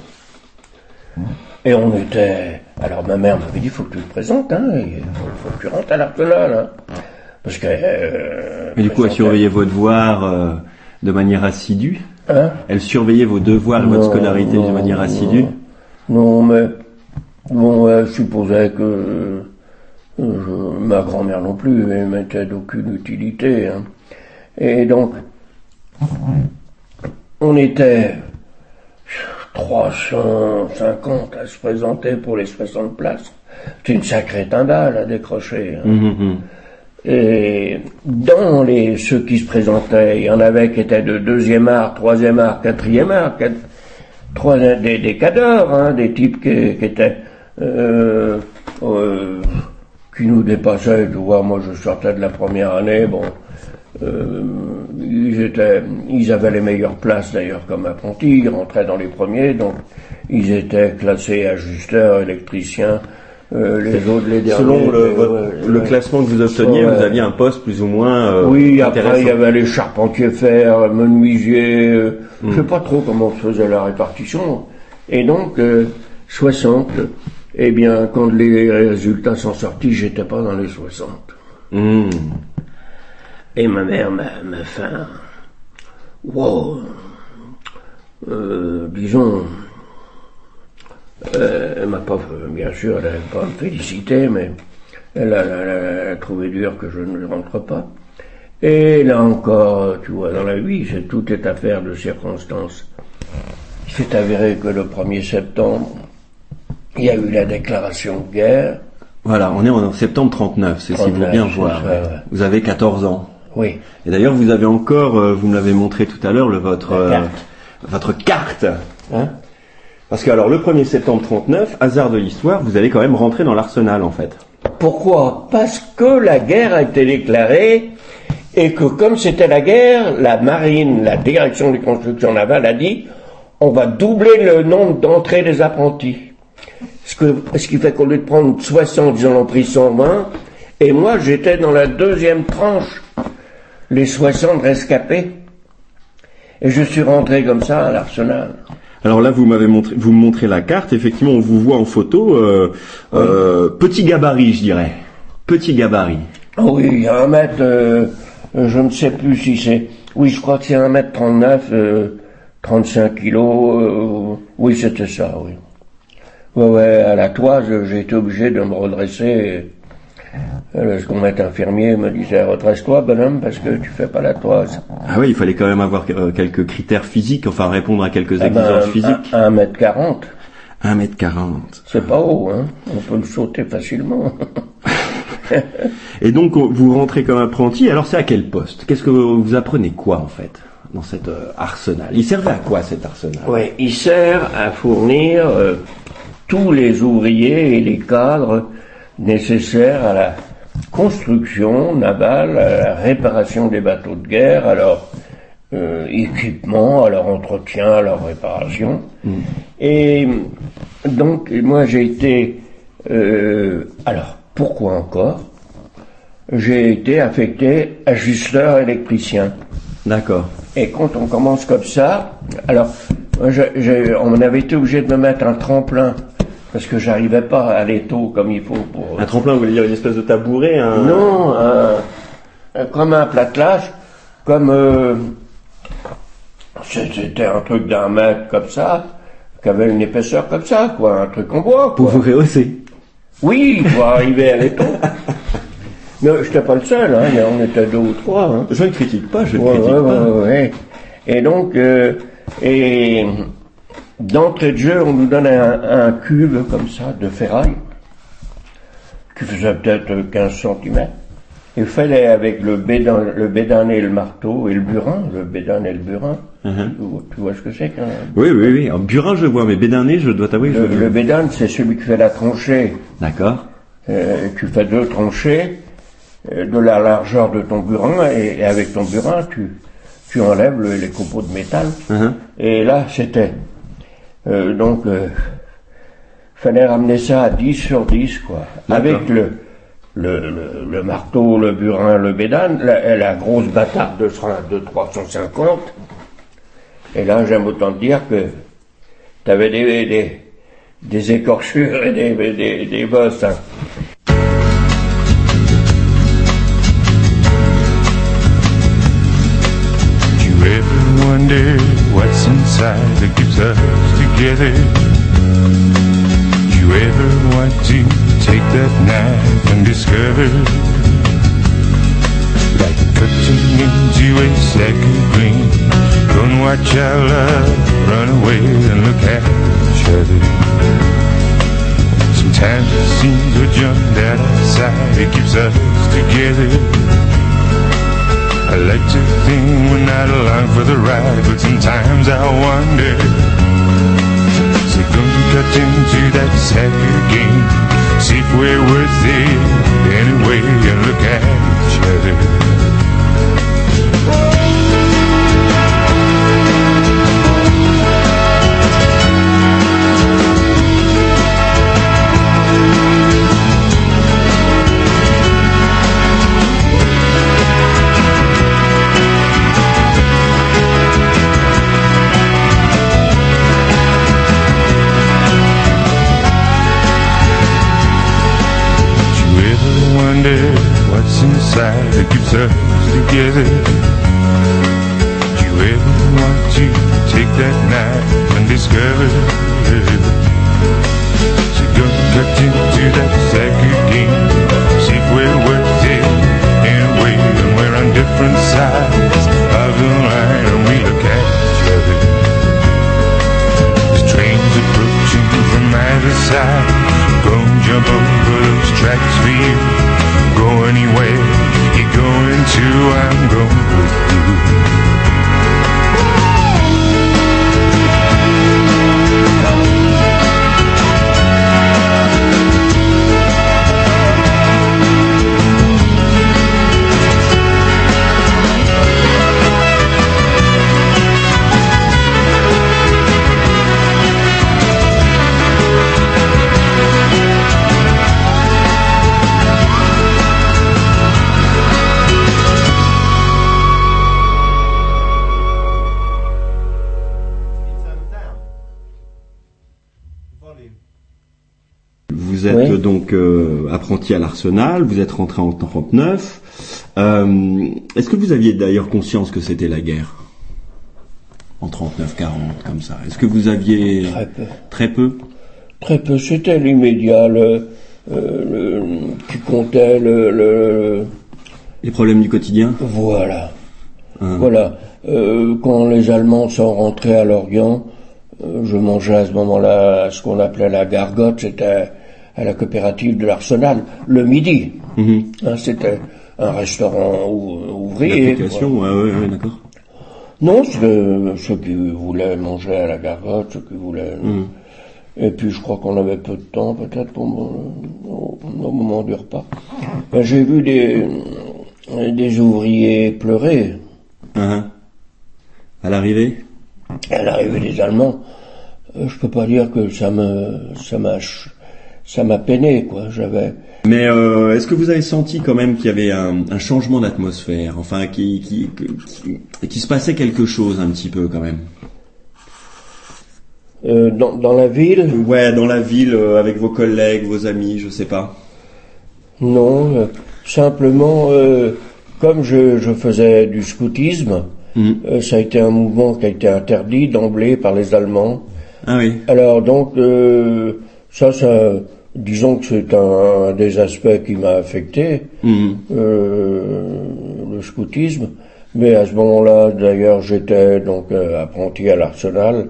Et on était... Alors ma mère m'avait dit, faut que tu te présentes, hein, il faut, faut que tu rentres à l'Arsenal. Hein, parce que... euh, Et du coup, elle surveillait vos devoirs euh, de manière assidue. Hein Elle surveillait vos devoirs et votre Non, scolarité de manière non. assidue. Non, mais bon, elle supposait que euh, je- ma grand-mère non plus, elle m'était d'aucune utilité. hein. Et donc, on était 350 à se présenter pour les 60 places. C'est une sacrée timbale à décrocher. hein. Mhm, mhm. Et dans les ceux qui se présentaient, il y en avait qui étaient de deuxième art, troisième art, quatrième art, quatre- trois des, des cadors, hein, des types qui, qui étaient euh, euh, qui nous dépassaient. Tu vois, moi je sortais de la première année, bon, euh, ils étaient, ils avaient les meilleures places d'ailleurs comme apprentis, ils rentraient dans les premiers, donc ils étaient classés ajusteurs, électriciens. euh, les autres, les derniers. Selon le, étaient, votre- ouais, le ouais. classement que vous obteniez, vous aviez un poste plus ou moins euh, Oui, après il y avait les charpentiers fer, menuisiers, euh, Hmm. je sais pas trop comment se faisait la répartition. Et donc, euh, 60, eh bien, quand les résultats sont sortis, j'étais pas dans les 60. Hmm. Et ma mère m'a m'a fait un... Wow Euh, disons... Euh, elle m'a pas... Bien sûr, elle n'avait pas me féliciter, mais elle a, elle a- elle a trouvé dur que je ne rentre pas. Et là encore, tu vois, dans la vie, c'est tout est affaire de circonstances. Il s'est avéré que le 1er septembre, il y a eu la déclaration de guerre. Voilà, on est en septembre 39, c'est si vous 39, bien voir. ça, ouais. Vous avez 14 ans. Oui. Et d'ailleurs, vous avez encore, euh, vous me l'avez montré tout à l'heure, le votre euh, carte. votre carte. Hein Parce que alors le 1er septembre 39, hasard de l'histoire, vous allez quand même rentrer dans l'arsenal en fait. Pourquoi? Parce que la guerre a été déclarée et que comme c'était la guerre, la marine, la direction des constructions navales a dit on va doubler le nombre d'entrées des apprentis. Ce, que, ce qui fait qu'au lieu de prendre 60, ils en ont pris 120. Et moi, j'étais dans la deuxième tranche, les 60 rescapés. Et je suis rentré comme ça à l'arsenal. Alors là, vous m'avez montré, vous me montrez la carte. Effectivement, on vous voit en photo. euh, euh, petit gabarit, je dirais. Petit gabarit. Ah oui, il y a un mètre, euh, euh, je ne sais plus si c'est, oui, je crois que c'est un mètre 39, euh, 35 kilos, euh, oui, c'était ça, oui. Ouais, ouais, à la toise, j'ai été obligé de me redresser. Euh, ce qu'on met infirmier me disait, redresse-toi, bonhomme, parce que tu fais pas la toise. Ah oui, il fallait quand même avoir euh, quelques critères physiques, enfin répondre à quelques Ah ben, exigences physiques. un, un mètre 40, 1m40. c'est pas haut, hein. On peut le sauter facilement. Et donc on- vous rentrez comme apprenti. Alors c'est à quel poste? Qu'est-ce que vous vous apprenez quoi en fait dans cet euh, arsenal? Il servait à quoi cet arsenal? Oui, il sert à fournir euh, tous les ouvriers et les cadres nécessaires à la construction navale, à la réparation des bateaux de guerre, à leur euh, équipement, à leur entretien, à leur réparation. Et donc, moi j'ai été... euh, alors, pourquoi encore? J'ai été affecté ajusteur électricien. D'accord. Et quand on commence comme ça, alors, je- je- on avait été obligé de me mettre un tremplin parce que j'arrivais pas à aller tôt comme il faut pour. Un tremplin, vous voulez dire une espèce de tabouret un... Non, un- un- comme un platelage, comme euh, c'était un truc d'un mètre comme ça, qui avait une épaisseur comme ça, quoi, un truc en bois. Pour vous rehausser. Oui, pour arriver à l'étau. Mais je n'étais pas le seul, hein, en- on était deux ou trois. Hein. Je ne critique pas, je ne Ouais, critique ouais, pas. ouais, ouais. Et donc, euh, et d'entrée de jeu, on nous donne un, un cube comme ça de ferraille qui faisait peut-être 15 cm. Il fallait avec le bédan, le bédan et le marteau et le burin, le bédan et le burin. Mhm. Tu, vois- tu vois ce que c'est qu'un Oui, oui, oui. En burin, je vois, mais bédiné, je dois t'avouer le, je... le c'est celui qui fait la tranchée. D'accord. Euh, tu fais deux tranchées euh, de la largeur de ton burin et, et avec ton burin, tu, tu enlèves le- les copeaux de métal. Mhm. Et là, c'était. Euh, donc, euh, fallait ramener ça à 10 sur 10, quoi. Avec le, le, le, le marteau, le burin, le bédane, la, la grosse bâtarde de, de 350. Et là, j'aime autant te dire que tu avais des, des, des écorchures et des, des, des bosses. hein. Inside that keeps us together? You ever want to take that knife and discover? Like cutting into a sack of green, don't watch our love run away and look at each other. Sometimes it seems we're jumped outside, it keeps us together. I like to think we're not along for the ride, but sometimes I wonder. So gonna cut into that soccer game, see if we're worth it anyway, and look at each other. Vous êtes rentré en 39. Euh, Est-ce que vous aviez d'ailleurs conscience que c'était la guerre? En 39-40, comme ça. Est-ce que vous aviez... Très peu. Très peu? Très peu, c'était l'immédiat, le, euh, le- qui comptait le, le- Les problèmes du quotidien? Voilà, Hein. voilà. Euh, quand les Allemands sont rentrés à Lorient, euh, je mangeais à ce moment-là ce qu'on appelait la gargote, c'était à la coopérative de l'Arsenal, le midi. Mhm. Hein, c'était un restaurant ou- ouvrier. L'application, quoi. ouais, ouais, ouais, d'accord. Non, ceux, ceux qui voulaient manger à la gargote, ceux qui voulaient... Mhm. Et puis je crois qu'on avait peu de temps peut-être pour au, au moment du repas. Ben, J'ai vu des, des ouvriers pleurer Hein À l'arrivée? À l'arrivée des Allemands. Euh, Je peux pas dire que ça me ça m'a ch- ça m'a peiné quoi. J'avais Mais euh, est-ce que vous avez senti quand même qu'il y avait un, un changement d'atmosphère Enfin, qui, qui, qui, qui se passait quelque chose un petit peu quand même? Euh, dans, dans la ville? Ouais, dans la ville, euh, avec vos collègues, vos amis, je sais pas. Non, euh, simplement euh, comme je, je faisais du scoutisme, euh, ça a été un mouvement qui a été interdit d'emblée par les Allemands. Ah oui. Alors donc euh, ça, ça, disons que c'est un, des aspects qui m'a affecté, Mhm. euh, le scoutisme. Mais à ce moment-là, d'ailleurs, j'étais donc euh, apprenti à l'Arsenal.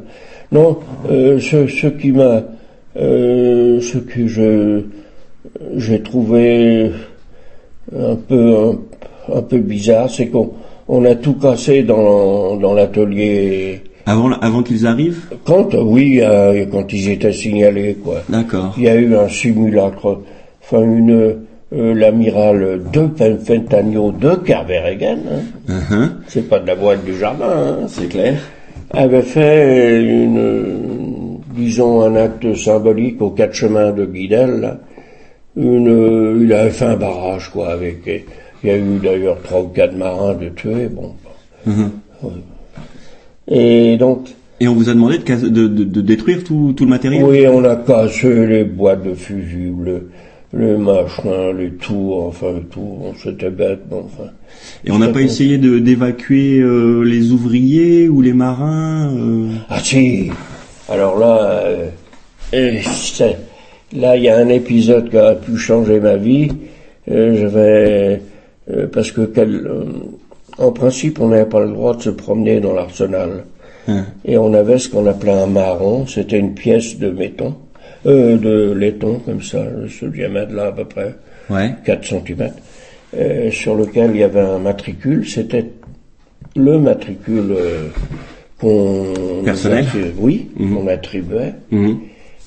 Non, euh, ce, ce qui m'a, euh, ce que je j'ai trouvé un peu un, un peu bizarre, c'est qu'on on a tout cassé dans dans l'atelier. Avant, avant qu'ils arrivent Quand oui, euh, quand ils étaient signalés quoi. D'accord. Il y a eu un simulacre, enfin une euh, l'amiral de Fentagno de Carveregen, hein, Uh-huh. c'est pas de la boîte du jardin, hein, C'est clair. avait fait une, disons, un acte symbolique aux quatre chemins de Guidel. Une, euh, il avait fait un barrage, quoi, avec, il y a eu d'ailleurs trois ou quatre marins de tués, bon. Mhm. Et donc, Et on vous a demandé de, de, de, de détruire tout, tout le matériel oui, on a cassé les boîtes de fusibles, les machins, les tours, enfin, les tours, c'était bête, bon, enfin. Et on n'a pas essayé de d'évacuer euh, les ouvriers ou les marins euh Ah si Alors là, euh, là il y a un épisode qui a pu changer ma vie. Euh, je vais euh, parce que quel, euh, en principe on n'avait pas le droit de se promener dans l'arsenal. Hein. Et on avait ce qu'on appelait un marron, c'était une pièce de béton, euh, de laiton, comme ça, ce diamètre-là à peu près, Ouais. 4 cm, euh, sur lequel il y avait un matricule. C'était le matricule euh, qu'on Personnel attribuait- oui, qu'on attribuait. Mhm.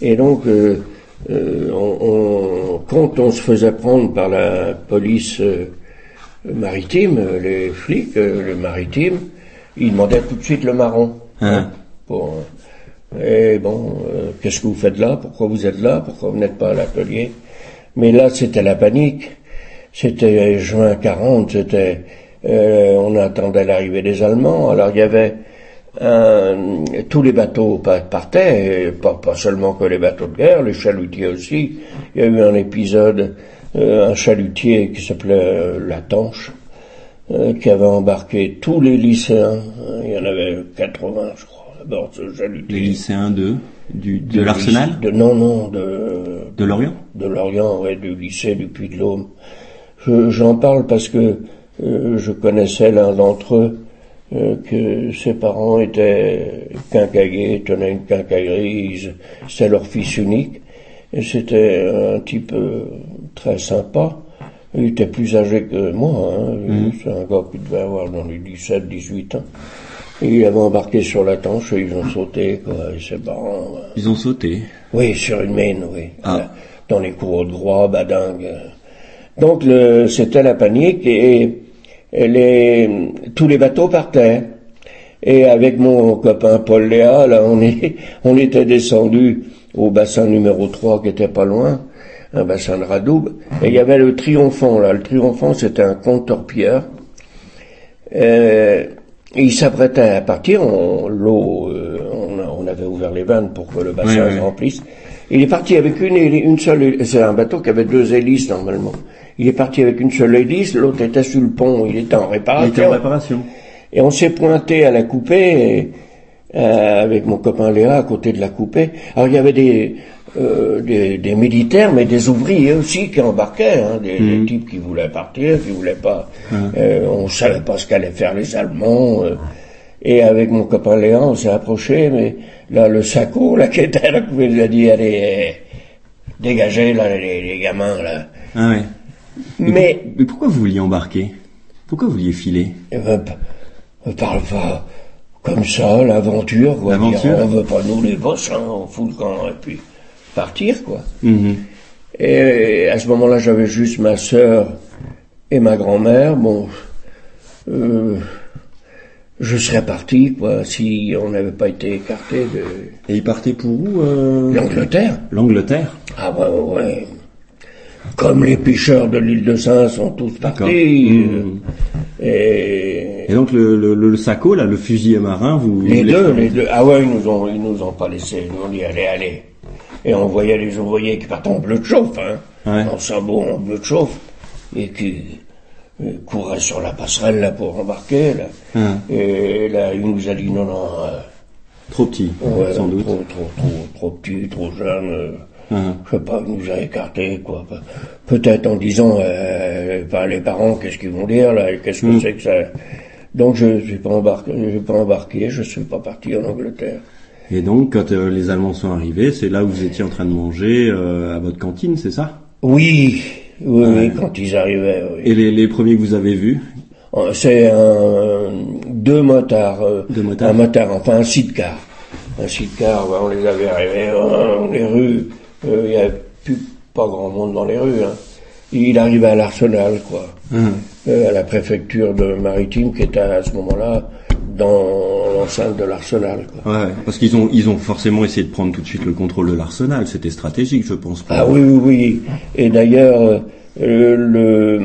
Et donc, euh, euh, on, on- quand on se faisait prendre par la police euh, maritime, les flics, euh, le maritime, ils demandaient tout de suite le marron. Hein. Pour, euh, et bon, euh, qu'est-ce que vous faites là? Pourquoi vous êtes là? Pourquoi vous n'êtes pas à l'atelier? Mais là, c'était la panique. C'était juin 40, c'était, euh, on attendait l'arrivée des Allemands. Alors il y avait un- tous les bateaux pa- partaient, et pas, pas seulement que les bateaux de guerre, les chalutiers aussi. Il y a eu un épisode, un chalutier qui s'appelait euh, La Tanche, euh, qui avait embarqué tous les lycéens. Il y en avait 80, je crois, à bord de ce chalutier. Les lycéens de du, de, De l'Arsenal de, Non, non, de, De Lorient de Lorient, ouais, du lycée du Puy-de-Dôme. Je- J'en parle parce que euh, je connaissais l'un d'entre eux, euh, que ses parents étaient quincailliers, tenaient une quincaillerie, c'était leur fils unique, et c'était un type euh, très sympa. Il était plus âgé que moi, hein. C'est un gars qui devait avoir dans les 17, 18 ans. Et il avait embarqué sur la tanche et ils ont sauté, quoi, et ses parents... Ils ont sauté. oui, sur une mine, oui. Ah. Dans les cours de Groix, Badingue. Donc le, c'était la panique et, et les, tous les bateaux partaient. Et avec mon copain Paul Léa, là, on, est, on était descendu au bassin numéro 3 qui était pas loin, un bassin de Radoub. Et il y avait le Triomphant, là. Le Triomphant, c'était un compte-torpilleur. Euh, et il s'apprêtait à partir, on, l'eau, euh, on, avait ouvert les vannes pour que le bassin Oui, se remplisse. Il est parti avec une, une seule, c'est un bateau qui avait deux hélices normalement. Il est parti avec une seule hélice, l'autre était sur le pont, il était en Il réparation. était en réparation. Et on s'est pointé à la coupée et, euh, avec mon copain Léa à côté de la coupée. Alors il y avait des, euh, des, des militaires, mais des ouvriers aussi qui embarquaient, hein, des, des types qui voulaient partir, qui voulaient pas. Euh, on savait pas ce qu'allaient faire les Allemands. euh. et avec mon copain Léa, on s'est approché, mais là le saco là qui était à la coupée, il a dit allez euh, dégagez là les, les gamins là. Ah ouais. Mais Mais pourquoi vous vouliez embarquer? Pourquoi vous vouliez filer? Eh ben, parle pas comme ça, l'aventure, quoi. L'aventure. Dire, On veut pas nous les boss, hein, on fout le camp et puis partir, quoi. Mhm. Et à ce moment-là, j'avais juste ma sœur et ma grand-mère. Bon, euh, je serais parti, quoi, si on n'avait pas été écarté de Et ils partaient pour où euh... l'Angleterre. L'Angleterre? Ah ouais, ouais, ouais. Comme les pêcheurs de l'île de Saint sont tous partis. Euh, et Et donc le, le, le, saco, là, le fusil marin, vous... Les vous deux, les deux. Ah ouais, ils nous ont, ils nous ont pas laissé. Ils nous ont dit allez, allez. Et on voyait les ouvriers qui partaient en bleu de chauffe, hein, Ouais. en sabot, en bleu de chauffe, et qui euh, couraient sur la passerelle là pour embarquer. Là. Hein. Et là, il nous a dit non, non, euh, Trop petit, ouais, sans doute. trop, trop, trop, trop petit, trop jeune. euh, Hein. je sais pas, il nous a écartés, quoi. Peut-être en disant, euh, enfin, les parents, qu'est-ce qu'ils vont dire, là, qu'est-ce que Mm. c'est que ça. Donc, je suis pas embarqué, je suis pas embarqué, je suis pas parti en Angleterre. Et donc, quand euh, les Allemands sont arrivés, c'est là où vous étiez en train de manger euh, à votre cantine, c'est ça? Oui, oui, quand ils arrivaient, oui. Et les, les premiers que vous avez vus? Euh, C'est un, deux motards, euh, Deux motards. un motard, enfin un sidecar. Un sidecar, on les avait arrivés dans les euh, il n'y avait plus pas grand monde dans les rues. Hein. Il arrivait à l'Arsenal, quoi, Hein. Euh, à la préfecture de maritime qui était à ce moment-là dans l'enceinte de l'Arsenal. Quoi. Ouais, parce qu'ils ont ils ont forcément essayé de prendre tout de suite le contrôle de l'arsenal. C'était stratégique, je pense. Ah oui, oui, oui. Et d'ailleurs, euh, le,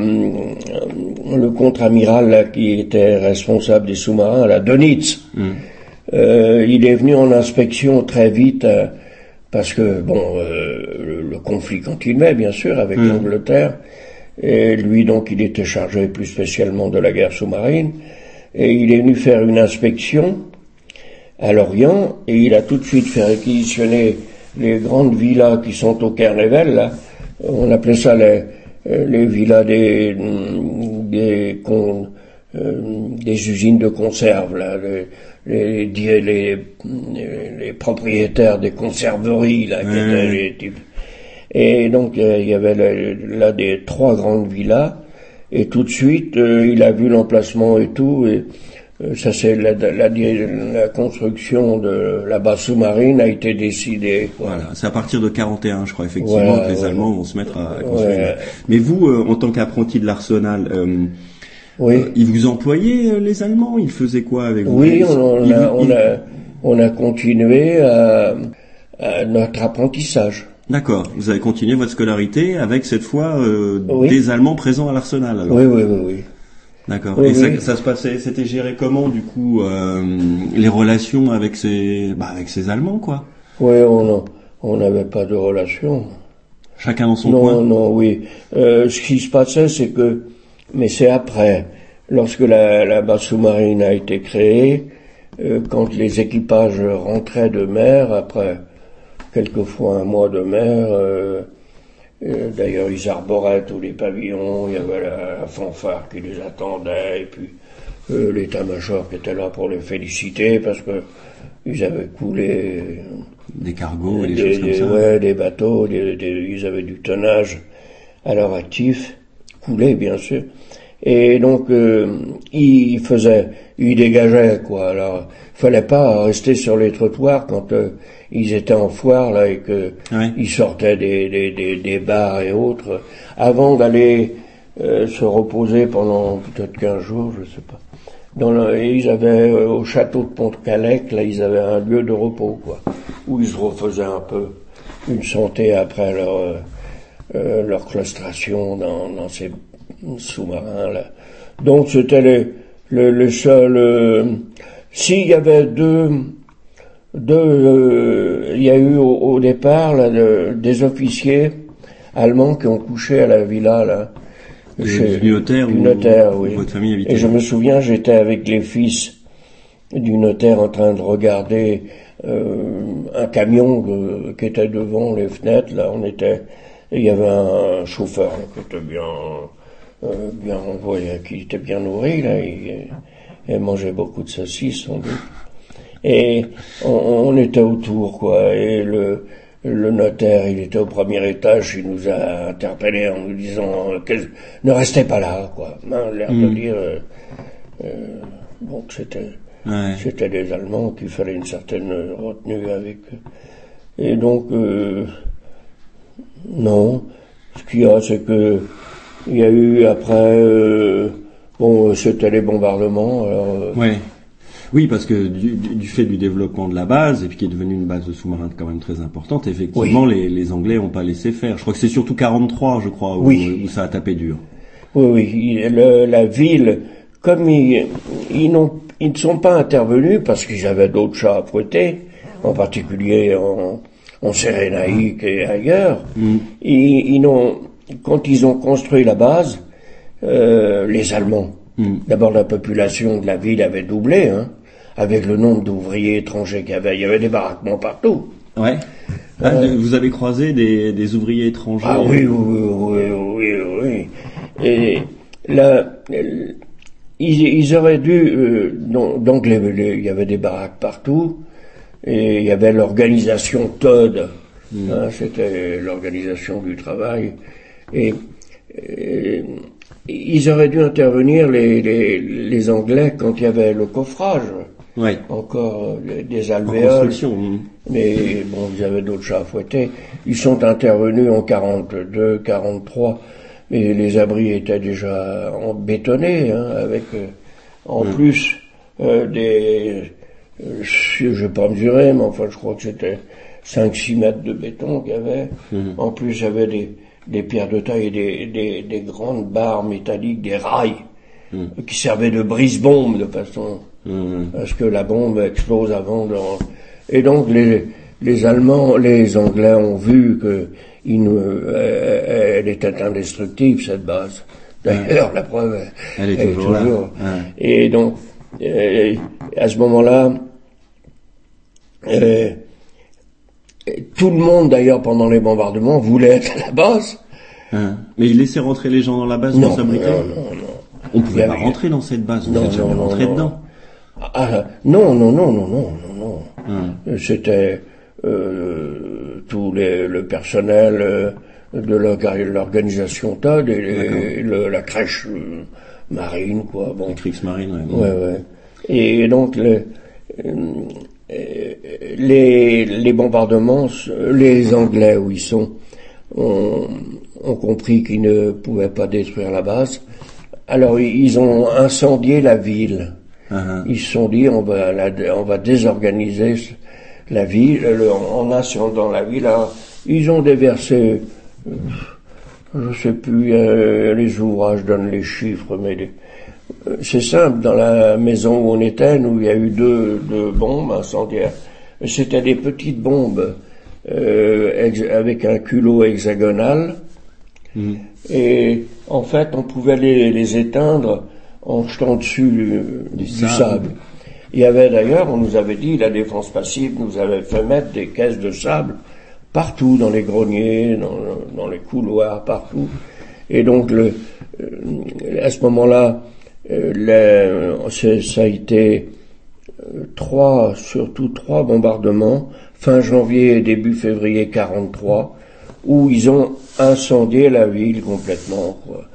le contre-amiral là, qui était responsable des sous-marins, la Donitz, euh, il est venu en inspection très vite euh, parce que, bon, euh, le, le conflit continuait, bien sûr, avec Mm. l'Angleterre. Et lui, donc, il était chargé plus spécialement de la guerre sous-marine. Et il est venu faire une inspection à Lorient et il a tout de suite fait réquisitionner les grandes villas qui sont au Carnével, là. On appelait ça les, euh, les villas des, des con- euh, des usines de conserve, là, les, les, les, les- les propriétaires des conserveries, là, qui étaient les types. Et donc, il y avait là, là des trois grandes villas, et tout de suite, euh, il a vu l'emplacement et tout, et euh, ça c'est la, la, la construction de la base sous-marine a été décidée. quoi. Voilà, c'est à partir de 41, je crois, effectivement, Voilà, que les ouais. Allemands vont se mettre à, à construire. Ouais. Mais vous, euh, en tant qu'apprenti de l'arsenal, euh, Oui. euh, ils vous employaient, euh, les Allemands? Ils faisaient quoi avec vous? Oui, on, a, on, a, on a continué à, à notre apprentissage. D'accord, vous avez continué votre scolarité avec cette fois euh, Oui. des Allemands présents à l'arsenal. alors. Oui, oui, oui, oui. D'accord. Oui, Et ça, oui. ça se passait, c'était géré comment du coup euh, les relations avec ces, bah, avec ces Allemands quoi? Oui, on on n'avait pas de relation. Chacun dans son non, coin? non, oui. Euh, ce qui se passait, c'est que, mais c'est après, lorsque la, la base sous-marine a été créée, euh, quand les équipages rentraient de mer, après quelquefois un mois de mer, euh, euh, d'ailleurs ils arboraient tous les pavillons, il y avait la, la fanfare qui les attendait, et puis euh, l'état-major qui était là pour les féliciter parce que ils avaient coulé Des cargos des, des, choses comme des- ça. ouais, des bateaux, des- des- ils avaient du tonnage à leur actif, bien sûr. Et donc euh, ils faisaient, ils dégageaient quoi. Alors il fallait pas rester sur les trottoirs quand euh, ils étaient en foire là et que ils sortaient des, des, des, des bars et autres avant d'aller euh, se reposer pendant peut-être 15 jours, je sais pas. Dans le- et ils avaient euh, au château de Pont-de-Calec, là, ils avaient un lieu de repos, quoi, où ils se refaisaient un peu une santé après leur euh, euh, leur claustration dans, dans ces sous-marins là. Donc c'était le le, le seul. euh, S'il y avait deux deux, euh, il y a eu au, au départ là, de- des officiers allemands qui ont couché à la villa là. Du- du notaire du notaire, oui. votre famille habitait. Et je me souviens, j'étais avec les fils du notaire en train de regarder euh, un camion de- qui était devant les fenêtres. Là, on était, et il y avait un chauffeur là, qui était bien, euh, bien, on voyait qu'il était bien nourri là. Il, il mangeait beaucoup de saucisses sans doute. Et on, on était autour, quoi. Et le, le notaire, il était au premier étage, il nous a interpellés en nous disant euh, ne restez pas là, quoi. Hein, L'air de Mm. dire euh, euh, bon, que c'était Ouais. c'était des Allemands qu'il fallait une certaine retenue avec. eux. Et donc euh, non, ce qu'il y a, c'est que il y a eu après euh, bon, c'était les bombardements. Alors, euh, Ouais. Oui, parce que du, fait du développement de la base, et puis qui est devenue une base de sous-marins quand même très importante, effectivement, les, les Anglais n'ont pas laissé faire. Je crois que c'est surtout 43, je crois, où, Oui. où ça a tapé dur. Oui, oui, le- la ville, comme ils, ils, ils ne sont pas intervenus parce qu'ils avaient d'autres chats à fouetter, en particulier en, en Cyrénaïque et ailleurs, ils, ils n'ont, quand ils ont construit la base, euh, les Allemands, d'abord la population de la ville avait doublé, hein, avec le nombre d'ouvriers étrangers qu'il y avait, il y avait des baraquements partout. Ouais. Ah, Euh, Vous avez croisé des, des ouvriers étrangers Ah oui, oui, oui, oui, oui, oui. Et là, euh, ils, ils auraient dû, euh, donc, donc les- les- il y avait des baraques partout, et il y avait l'organisation TOD, hein, c'était l'organisation du travail, et, et ils auraient dû intervenir les, les, les Anglais quand il y avait le coffrage, Ouais. encore euh, des alvéoles. construction. mm. Mais bon, ils avaient d'autres chats à fouetter. Ils sont intervenus en 42, 43, mais les abris étaient déjà en bétonnés, hein, avec euh, en Mm. plus euh, des, je je vais pas mesurer, mais enfin je crois que c'était 5-6 mètres de béton qu'il y avait. Mhm. En plus, il y avait des, des pierres de taille et des, des, des grandes barres métalliques, des rails, Mm. qui servaient de brise-bombe de façon Mm. parce que la bombe explose avant de... Et donc les, les Allemands, les Anglais ont vu que ils nous- euh, elle était indestructible cette base. D'ailleurs, la preuve, Elle est toujours là. Ouais. Et donc, euh, à ce moment-là, euh, tout le monde d'ailleurs pendant les bombardements voulait être à la base. Hein. Mais il laissait rentrer les gens dans la base Non, pour s'abriter non, non, non. On pouvait pas rentrer dans cette base, Non, êtes jamais non, non, rentré non. dedans. Ah, non, non, non, non, non, non, non. Euh, C'était euh, tout les, le personnel euh, de l'orga- l'organisation TOD et le- la crèche euh, marine, quoi. Bon. Kriegsmarine, ouais. Ouais, ouais. Et donc, le, euh, les, les bombardements, les Anglais où ils sont, ont, ont compris qu'ils ne pouvaient pas détruire la base. Alors, ils ont incendié la ville. Uh-huh. Ils se sont dit, on va, la- on va désorganiser la ville, le- en incendiant la ville. Alors, ils ont déversé, euh, je sais plus, euh, les ouvrages donnent les chiffres, mais les- euh, c'est simple, dans la maison où on était, nous, il y a eu deux, deux bombes incendiaires. C'était des petites bombes euh, avec un culot hexagonal. Et en fait, on pouvait les, les éteindre en jetant dessus du, du sable. sable. Il y avait d'ailleurs, on nous avait dit, la défense passive nous avait fait mettre des caisses de sable partout, dans les greniers, dans, dans les couloirs, partout. Et donc, le, euh, à ce moment-là, euh, ça a été euh, trois, surtout trois bombardements, fin janvier et début février 43, où ils ont incendié la ville complètement. Quoi.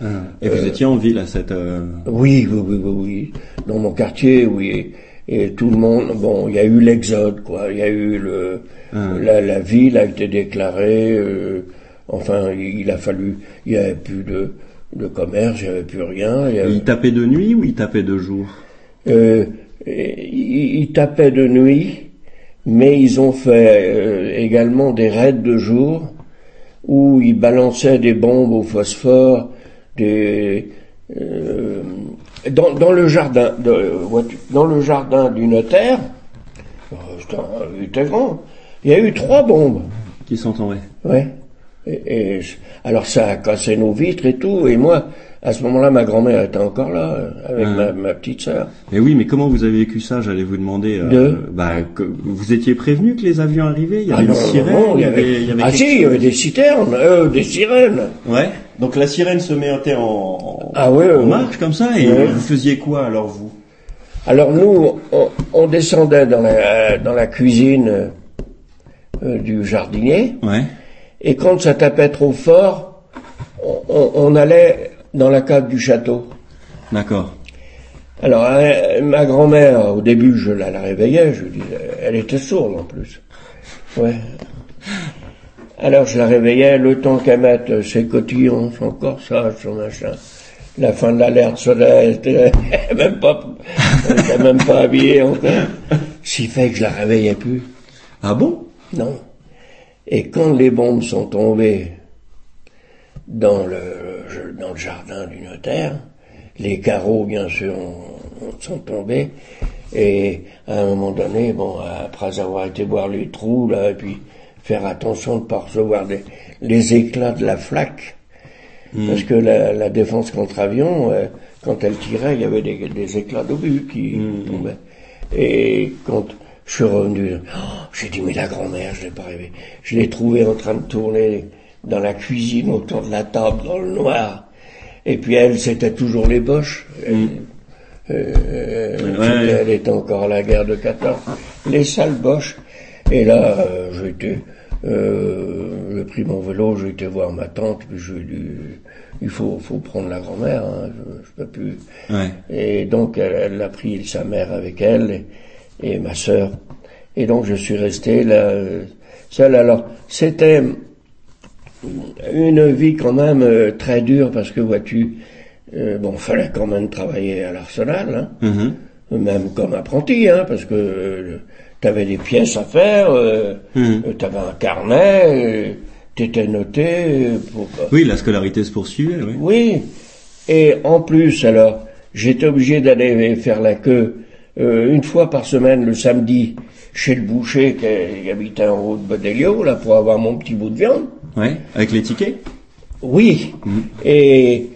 Et vous Euh, étiez en ville à cette... euh, oui, oui, oui, oui, oui. Dans mon quartier, oui. Et tout le monde, bon, il y a eu l'exode, quoi. Il y a eu le, la, la ville a été déclarée. euh, enfin, il a fallu, il n'y avait plus de, de commerce, il n'y avait plus rien. il avait- Il tapait de nuit ou il tapait de jour? Euh, ils, ils tapaient de nuit, mais ils ont fait euh, également des raids de jour où ils balançaient des bombes au phosphore, des euh, dans, dans le jardin, de, dans le jardin du notaire. c'était il grand. Il y a eu trois bombes. Qui sont tombés Ouais. Et, et je- alors ça a cassé nos vitres et tout. Et moi, à ce moment-là, ma grand-mère était encore là avec Ah. ma, ma petite sœur. Mais oui, mais comment vous avez vécu ça J'allais vous demander. euh, De bah, que vous étiez prévenu que les avions arrivaient? Il y Ah avait non, une non, sirène non, il y avait, il y avait ah si, il y avait des citernes, euh, des sirènes. Ouais. Donc la sirène se mettait en, en, Ah ouais, en ouais. marche comme ça et Ouais. vous faisiez quoi alors vous? Alors nous, on, on descendait dans la, dans la cuisine euh, du jardinier. Ouais. Et quand ça tapait trop fort, on, on- allait dans la cave du château. D'accord. Alors, euh, ma grand-mère, au début, je la, la réveillais, je disais, elle était sourde en plus. Ouais. Alors, je la réveillais, le temps qu'elle mette ses cotillons, son corsage, son machin. La fin de l'alerte sonnait, elle était même pas, elle était même pas habillée encore. Qui fait que je la réveillais plus. Ah bon? Non. Et quand les bombes sont tombées dans le, dans le jardin du notaire, les carreaux, bien sûr, ont- sont tombés. Et à un moment donné, bon, après avoir été voir les trous, là, et puis faire attention de ne pas recevoir des, les éclats de la flaque, parce que la, la défense contre avion, euh, quand elle tirait, il y avait des, des éclats d'obus qui tombaient. Et quand je suis revenu, oh, j'ai dit, mais la grand-mère, je l'ai pas rêvé. Je l'ai trouvée en train de tourner dans la cuisine autour de la table, dans le noir. Et puis elle, c'était toujours les boches. Elle, euh, Ouais. c'était- elle était encore à la guerre de 14. Les sales boches. Et là, euh, j'ai été, euh, j'ai pris mon vélo, j'ai été voir ma tante, puis je lui ai dit, il faut, faut prendre la grand-mère, hein, je, je peux plus. Ouais. Et donc, elle, elle a pris sa mère avec elle et, et ma sœur. Et donc, je suis resté là, euh, seul. Alors, c'était une vie quand même euh, très dure parce que, vois-tu, euh, bon, fallait quand même travailler à l'arsenal, hein, Mhm. même comme apprenti, hein, parce que tu avais des pièces à faire, euh, Mhm. tu avais un carnet, tu étais noté. euh, Pour, Oui, la scolarité se poursuivait, oui. oui. Et en plus, alors, j'étais obligé d'aller faire la queue euh, une fois par semaine le samedi chez le boucher qui, habitait en haut de Bodelio, là, pour avoir mon petit bout de viande. Ouais. Avec les tickets? Oui. Et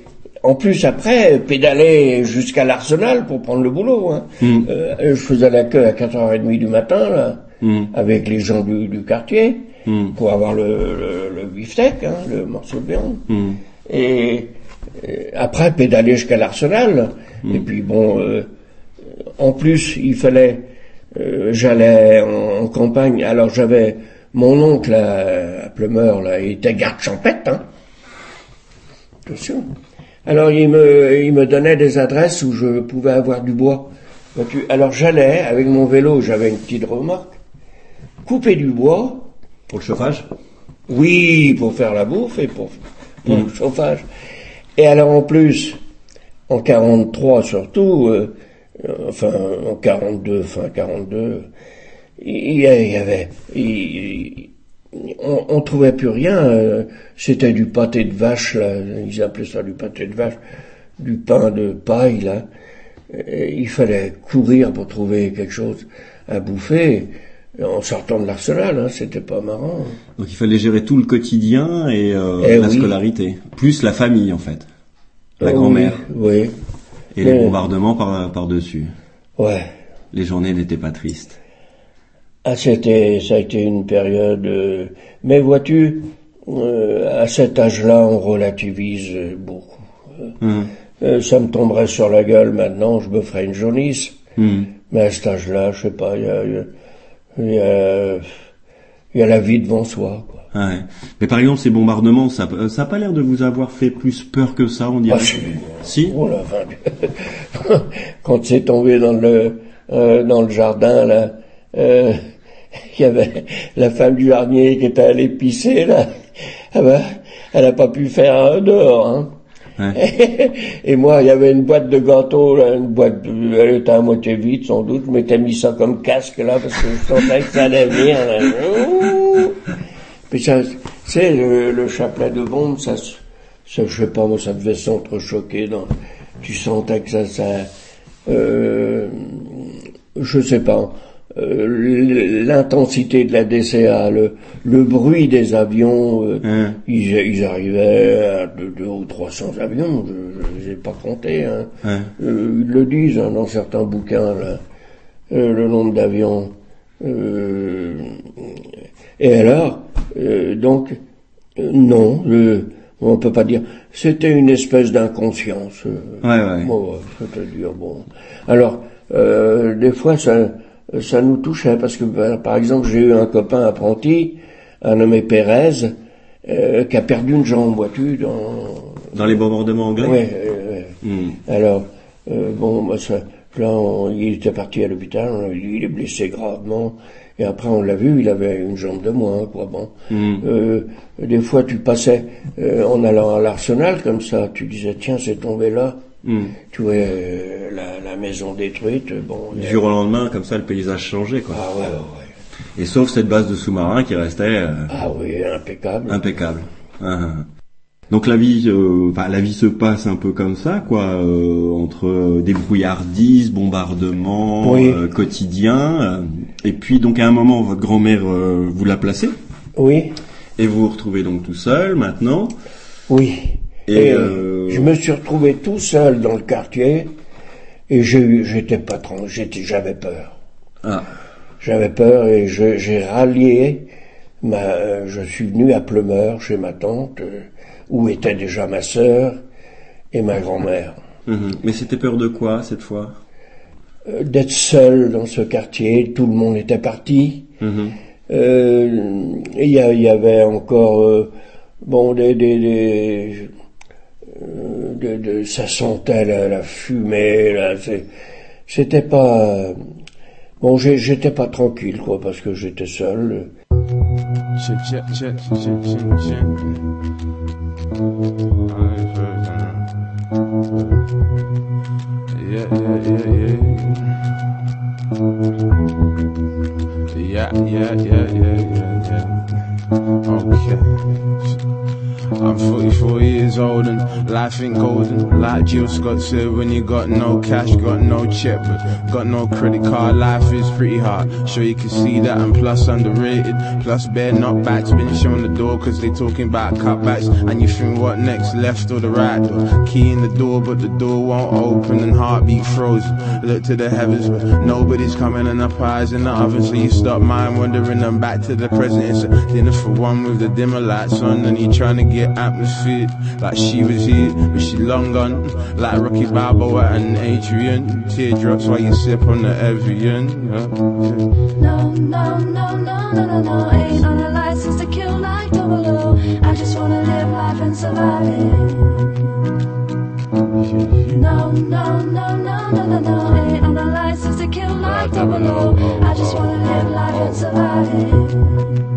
en plus, après, pédaler jusqu'à l'Arsenal pour prendre le boulot. Hein. Mhm. Euh, je faisais la queue à 4h30 du matin, là, Mhm. avec les gens du, du quartier, Mhm. pour avoir le, le, le beefsteak, hein, le morceau de viande. Mhm. Et euh, après pédaler jusqu'à l'Arsenal. Et puis bon, euh, en plus, il fallait, euh, j'allais en, en campagne. Alors j'avais mon oncle à, à Plumeur, là, il était garde champêtre, hein. Attention. Alors il me, il me donnait des adresses où je pouvais avoir du bois. Alors j'allais avec mon vélo, j'avais une petite remorque, couper du bois. Pour le chauffage? Oui, pour faire la bouffe et pour, pour le chauffage. Et alors en plus, en 43 surtout, euh, euh, enfin en 42, fin 42, il y avait, il- on, on trouvait plus rien. euh, C'était du pâté de vache, là, ils appelaient ça du pâté de vache, du pain de paille là. Et il fallait courir pour trouver quelque chose à bouffer. En sortant de l'arsenal, hein, c'était pas marrant. Donc il fallait gérer tout le quotidien et euh, Eh la oui. scolarité, plus la famille en fait, la Oh, grand-mère Oui. oui. Et les bombardements par par dessus. Ouais. Les journées n'étaient pas tristes. Ah, c'était, ça a été une période. euh, mais vois-tu, euh, à cet âge-là, on relativise euh, beaucoup. Euh, Hum, euh, ça me tomberait sur la gueule maintenant, je me ferais une jaunisse. hum. Mais à cet âge-là, je sais pas, il y a, y a- il y a, il y a la vie devant soi. Quoi. Ouais. Mais par exemple, ces bombardements, ça ça a pas l'air de vous avoir fait plus peur que ça, on dirait. Ah, si. si? Oh la. Quand c'est tombé dans le euh, dans le jardin là, euh, il y avait la femme du jardinier qui était allée pisser là. Ah ben, elle a pas pu faire un dehors. Hein. Et moi, il y avait une boîte de gâteaux, là, une boîte, de- elle était à moitié vide sans doute. Je m'étais mis ça comme casque là parce que je sentais que ça allait venir. Là. Puis ça, c'est le, le chapelet de bombe, ça, ça, je sais pas, moi, ça devait s'entrechoquer dans, tu sentais que ça, ça, euh, je sais pas, euh, l'intensité de la DCA, le, le bruit des avions, euh, ils, ils arrivaient à deux, deux ou 300 avions, je, je les ai pas compté, hein. Ouais. Euh, ils le disent hein, dans certains bouquins, là, euh, le nombre d'avions. Euh, et alors, euh, donc, euh, non, le, on peut pas dire. C'était une espèce d'inconscience. euh, Ouais, ouais. bon, c'est-à-dire, bon. Alors, euh, des fois, ça, ça nous touchait parce que, ben, par exemple, j'ai eu un copain apprenti, un nommé Pérez, euh, qui a perdu une jambe, vois-tu, dans, Dans les bombardements anglais. Ouais, ouais, ouais. Hum. Alors, euh, bon, bah, ça, là, on- il était parti à l'hôpital, on lui dit, il est blessé gravement. Et après, on l'a vu, il avait une jambe de moins, quoi. Bon, Mm. Euh, des fois, tu passais euh, en allant à l'arsenal comme ça, tu disais, tiens, c'est tombé là. Mm. Tu vois euh, la, la maison détruite. Bon, Du jour au lendemain, comme ça, le paysage changeait, quoi. Ah ouais, ouais, ouais. Et sauf cette base de sous-marins qui restait euh, Ah oui, impeccable. impeccable. Ah, ah. Donc la vie, euh, enfin la vie se passe un peu comme ça, quoi, euh, entre débrouillardises, bombardements, Oui. euh, quotidiens. euh, et puis donc à un moment, votre grand-mère euh, vous l'a placé. Oui. Et vous vous retrouvez donc tout seul maintenant. Oui. Et, Et, euh, je me suis retrouvé tout seul dans le quartier et j'ai eu, j'étais pas j'étais, j'avais peur. Ah. J'avais peur et j'ai rallié ma, euh, je suis venu à Plumeur chez ma tante, euh, où était déjà ma sœur et ma grand-mère. Mhm. Mais c'était peur de quoi cette fois Euh, D'être seul dans ce quartier, tout le monde était parti. Mhm. Euh, Il y, avait encore euh, bon des, des, des, euh, de- de- ça sentait la, la fumée là c'était pas bon j'étais pas tranquille quoi parce que j'étais seul Check, check, check, uh, Yeah, yeah, yeah, yeah. Yeah, yeah, yeah, yeah, yeah. Okay. I'm 44 years old and life ain't golden. Like Jill Scott said, when you got no cash, got no check, but got no credit card, life is pretty hard. Sure you can see that, and plus underrated, plus bare knockbacks, been shown the door, cause they talking about cutbacks, and you think what next, left or the right? Key in the door, but the door won't open, and heartbeat frozen. Look to the heavens, but nobody's coming, and the pies in the oven, so you stop mind wandering and back to the present. It's a dinner for one with the dimmer lights on, and you trying to get atmosphere like she was here, but she long gone. Like Rocky Balboa and Adrian, teardrops while you sip on the Evian. Yeah. No, no, no, no, no, no, no. Ain't on a license to kill like double O. I just wanna live life and survive it. No, no, no, no, no, no, no. Ain't on a license to kill like double O. I just wanna live life and survive it.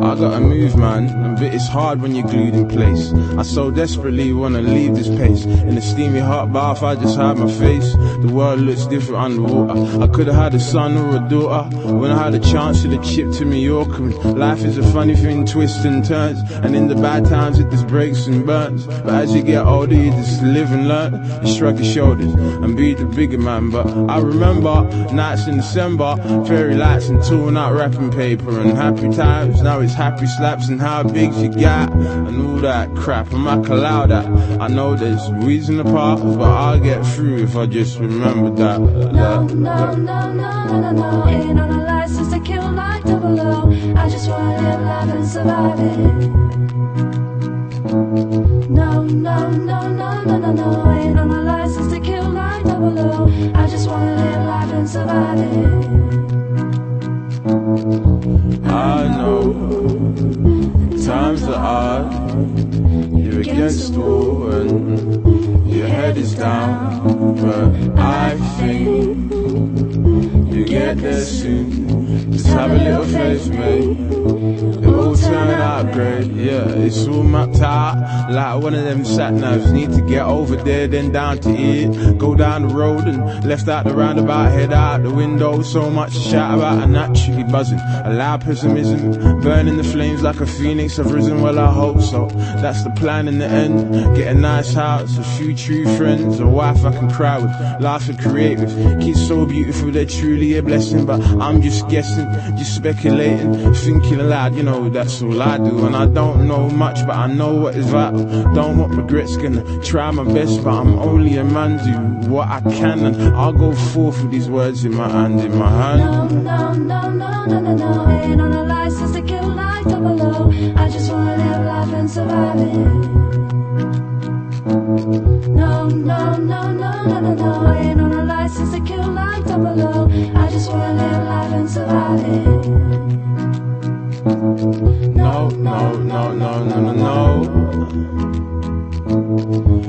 I gotta move, man, but it's hard when you're glued in place. I so desperately wanna leave this place. In a steamy hot bath, I just hide my face. The world looks different underwater. I could've had a son or a daughter. When I had a chance, to have chipped to New York. And life is a funny thing, twists and turns. And in the bad times, it just breaks and burns. But as you get older, you just live and learn. You shrug your shoulders and be the bigger man. But I remember nights in December, fairy lights and torn out wrapping paper and happy times. Now it's happy slaps and how big you got and all that crap. I'm not allow that. I know there's the path, but I'll get through if I just remember that. No, no, no, no, no, no, no. Ain't on a license to kill like double O. I just wanna live life and survive it. No, no, no, no, no, no, no. Ain't on a license to kill like double O. I just wanna live life and survive it. I know times are hard. You're against the wall and your head is down. But I think you get there soon. Just have a little faith, mate. It will turn out great. Yeah, it's all mapped out like one of them sat navs. Need to get over there, then down to it. Go down the road and left out the roundabout, head out the window. So much to shout about, I'm naturally buzzing. Allow pessimism, burning the flames like a phoenix. I've risen, well, I hope so. That's the plan in the end. Get a nice house, a few true friends, a wife I can cry with, laugh and create with. Kids so beautiful, they're truly a blessing. But I'm just guessing, just speculating, thinking aloud. You know, that's all I do. And I don't know much, but I know what is vital. Don't want regrets, gonna try my best, but I'm only a man. Do what I can, and I'll go forth with these words in my hand, in my hand. No, no, no, no, no, no. Ain't on a license to kill like double. I just wanna live life and survive it. No, no, no, no, no, no, no. Ain't on a license to kill like double O. I just wanna live life and survive it. No, no, no, no, no, no, no.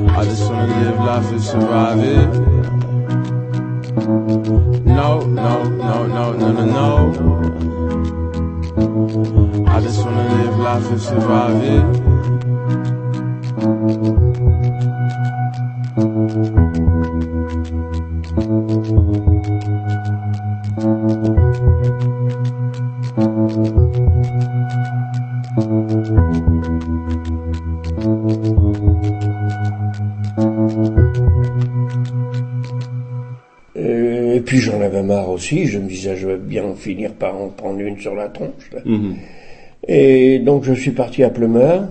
I just wanna live life and survive it. No, no, no, no, no, no, no. I just wanna live life and survive it. Euh, Et puis j'en avais marre aussi, je me disais je vais bien finir par en prendre une sur la tronche. là. Mhm. Et donc je suis parti à Plumeur.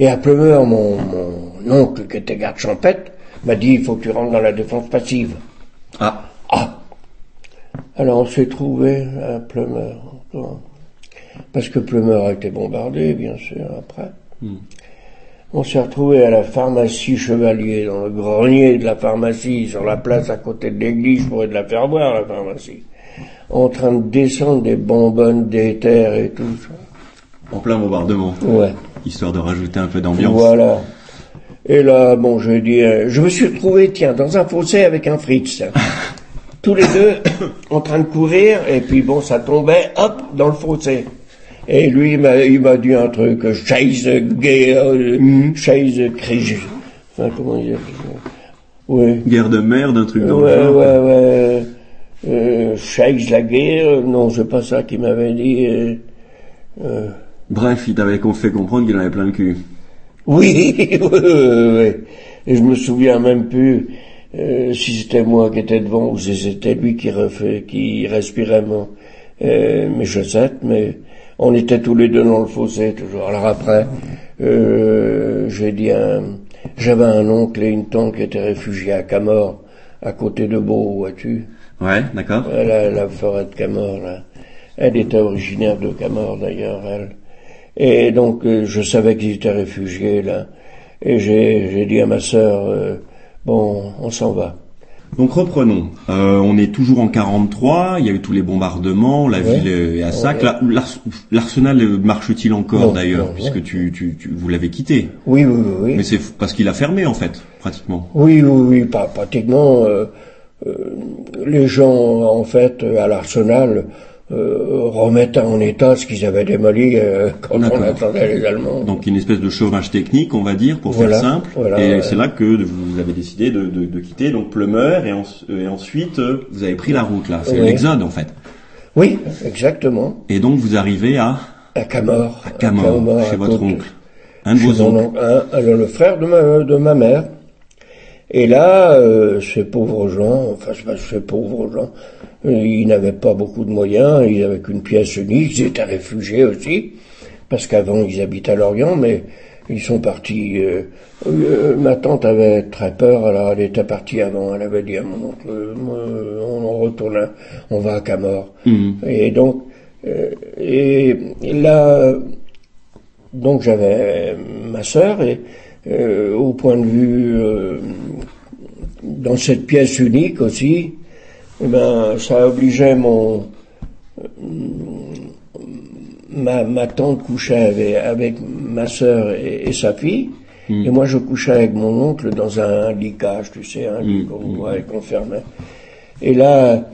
Et à Plumeur, mon, mon oncle qui était garde champêtre m'a dit il faut que tu rentres dans la défense passive. Ah. Ah. Alors on s'est trouvé à Plumeur. Parce que Plumeur a été bombardé, bien sûr, après. On s'est retrouvé à la pharmacie Chevalier, dans le grenier de la pharmacie, sur la place à côté de l'église, pourrais te la faire voir, la pharmacie. En train de descendre des bonbonnes d'éther et tout ça. En plein bombardement. Ouais. Histoire de rajouter un peu d'ambiance. Voilà. Et là, bon, je dis, euh, je me suis retrouvé, tiens, dans un fossé avec un Fritz. Tous les deux en train de courir, et puis bon, ça tombait, hop, dans le fossé. Et lui, il m'a, il m'a dit un truc, Chase guerre, euh, Chase crise. Enfin, comment dire Oui. Guerre de merde, un truc dans Ouais, le genre. ouais, ouais. Euh, Chase la guerre, non, c'est pas ça qu'il m'avait dit. euh, euh, Bref, il t'avait fait comprendre qu'il en avait plein le cul. Oui, oui, oui, oui. Et je me souviens même plus euh, si c'était moi qui étais devant ou si c'était lui qui, refait, qui respirait mon, euh, mes chaussettes, mais on était tous les deux dans le fossé toujours. Alors après, euh, j'ai dit un, j'avais un oncle et une tante qui étaient réfugiés à Camor, à côté de Beau, vois-tu? Ouais, d'accord. La, la forêt de Camor, là. Elle était originaire de Camor, d'ailleurs, elle. Et donc, euh, je savais qu'ils étaient réfugiés, là. Et j'ai, dit à ma sœur, euh, bon, on s'en va. Donc reprenons. Euh, on est toujours en 43. Il y a eu tous les bombardements. La Ouais. ville est à sac. Ouais. L'arsenal marche-t-il encore d'ailleurs, puisque tu, tu, tu- vous l'avez quitté. Oui, oui, oui. Mais c'est parce qu'il a fermé en fait, pratiquement. Oui, oui, oui, pas, pratiquement. euh, euh, les gens, en fait, à l'arsenal, euh, remettent en état ce qu'ils avaient démoli euh, quand on attendait les Allemands. Donc une espèce de chômage technique, on va dire, pour Voilà, faire simple. voilà, et ouais. c'est là que vous avez décidé de, de, de quitter donc Plumeur et, en- et ensuite euh, vous avez pris la route là. C'est Oui. l'exode en fait. Oui, exactement. Et donc vous arrivez à À Camor. à Camor, chez à votre oncle, un de vos oncles. oncle, un- alors, le frère de ma, de ma mère. Et là, euh, ces pauvres gens, enfin c'est pas ces pauvres gens, euh, ils n'avaient pas beaucoup de moyens, ils avaient qu'une pièce unique, ils étaient réfugiés aussi, parce qu'avant ils habitaient à Lorient, mais ils sont partis. euh, euh, ma tante avait très peur, alors elle était partie avant, elle avait dit à mon oncle, euh, on retourne, on va à Camor. Mhm. Et donc, euh, et là, donc j'avais ma sœur et euh, au point de vue euh, dans cette pièce unique aussi, eh ben ça obligeait mon ma, ma tante couchait avec, avec ma sœur et, et sa fille. Et moi, je couchais avec mon oncle dans un lit cage, tu sais, un lit qu'on ouais, qu'on fermait. Et là,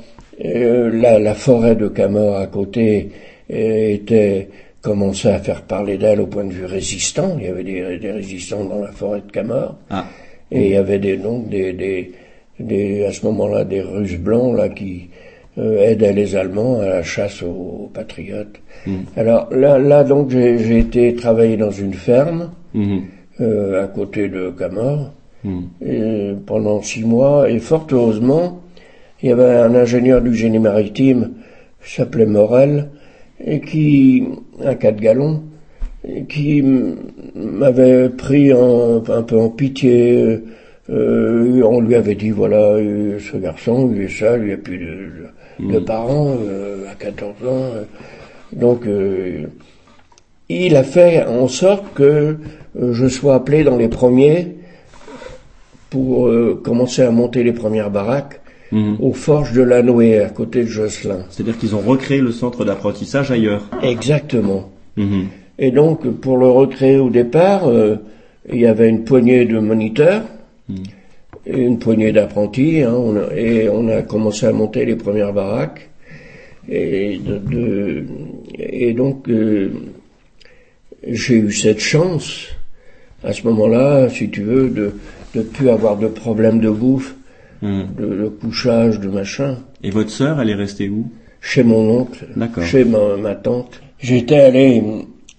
euh, la, la forêt de Camor à côté euh, était commençait à faire parler d'elle au point de vue résistant. Il y avait des, des résistants dans la forêt de Camor. Ah. Et il y avait des, donc des, des, des à ce moment-là des Russes blancs là qui euh, aidaient les Allemands à la chasse aux, aux patriotes. Alors là, là donc j'ai j'ai été travailler dans une ferme Mhm. euh, à côté de Camor et pendant six mois et fort heureusement il y avait un ingénieur du génie maritime qui s'appelait Morel et qui un quatre gallons qui m'avait pris en- un peu en pitié euh, on lui avait dit voilà euh, ce garçon il est seul il a plus de, de- de parents euh, à 14 ans euh. donc euh, il a fait en sorte que euh, je sois appelé dans les premiers pour commencer à monter les premières baraques Mhm. aux Forges de la Noé, à côté de Josselin. C'est-à-dire qu'ils ont recréé le centre d'apprentissage ailleurs. Exactement. Mhm. Et donc, pour le recréer au départ, il y avait une poignée de moniteurs, une poignée d'apprentis, hein, on a- et on a commencé à monter les premières baraques. Et, de, de- et donc, euh, j'ai eu cette chance, à ce moment-là, si tu veux, de ne plus avoir de problème de bouffe, Mhm. de, de couchage, de machin. Et votre sœur, elle est restée où? Chez mon oncle, chez ma, ma tante. J'étais allé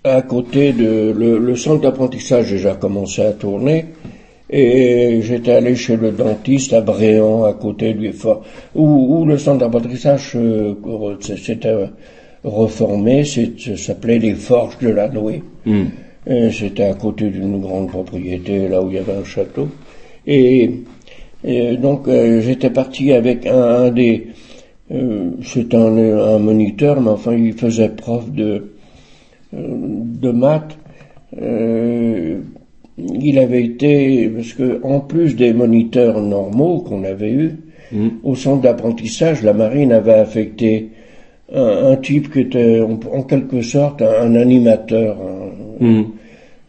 à côté de le, le centre d'apprentissage déjà commençé à tourner et j'étais allé chez le dentiste à Bréant à côté du fort où, où le centre d'apprentissage euh, s'était reformé, s'appelait les Forges de la Noé. Mhm. Et C'était à côté d'une grande propriété, là où il y avait un château. Et, et donc euh, j'étais parti avec un, un des... euh, c'est un, un moniteur, mais enfin il faisait prof de, euh, de maths. Euh, il avait été, parce que en plus des moniteurs normaux qu'on avait eus, au centre d'apprentissage, la marine avait affecté un, un type qui était en, en quelque sorte un, un animateur. un- Mhm.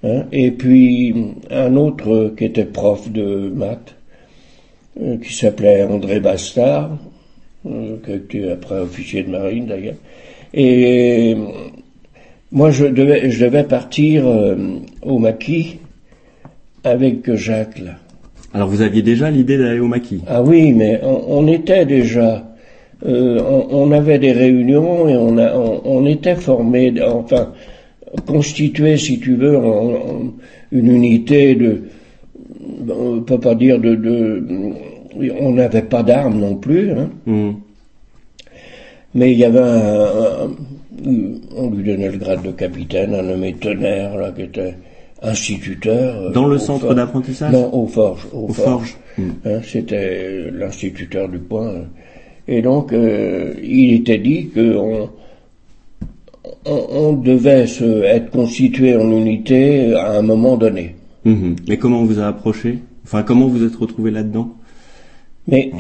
hein, et puis un autre qui était prof de maths, euh, qui s'appelait André Bastard, euh, qui était après officier de marine d'ailleurs. Et euh, moi je devais, je devais partir euh, au maquis avec Jacques là. Alors vous aviez déjà l'idée d'aller au maquis? Ah oui, mais on, on était déjà, euh, on, on avait des réunions et on, a, on, on était formés, enfin constitués, si tu veux, en, en une unité de on peut pas dire de, de on n'avait pas d'armes non plus, hein. Mhm. mais il y avait un, un- on lui donnait le grade de capitaine, un nommé Tonnerre là qui était instituteur. euh, Dans le centre d'apprentissage Non, au Forge. Au, Au Forge. Forge. Mhm. Hein, C'était l'instituteur du point. Et donc, euh, il était dit qu'on on, on devait se, être constitué en unité à un moment donné. Mhm. Mais comment on vous a approché? Enfin, comment vous êtes retrouvé là-dedans? Mais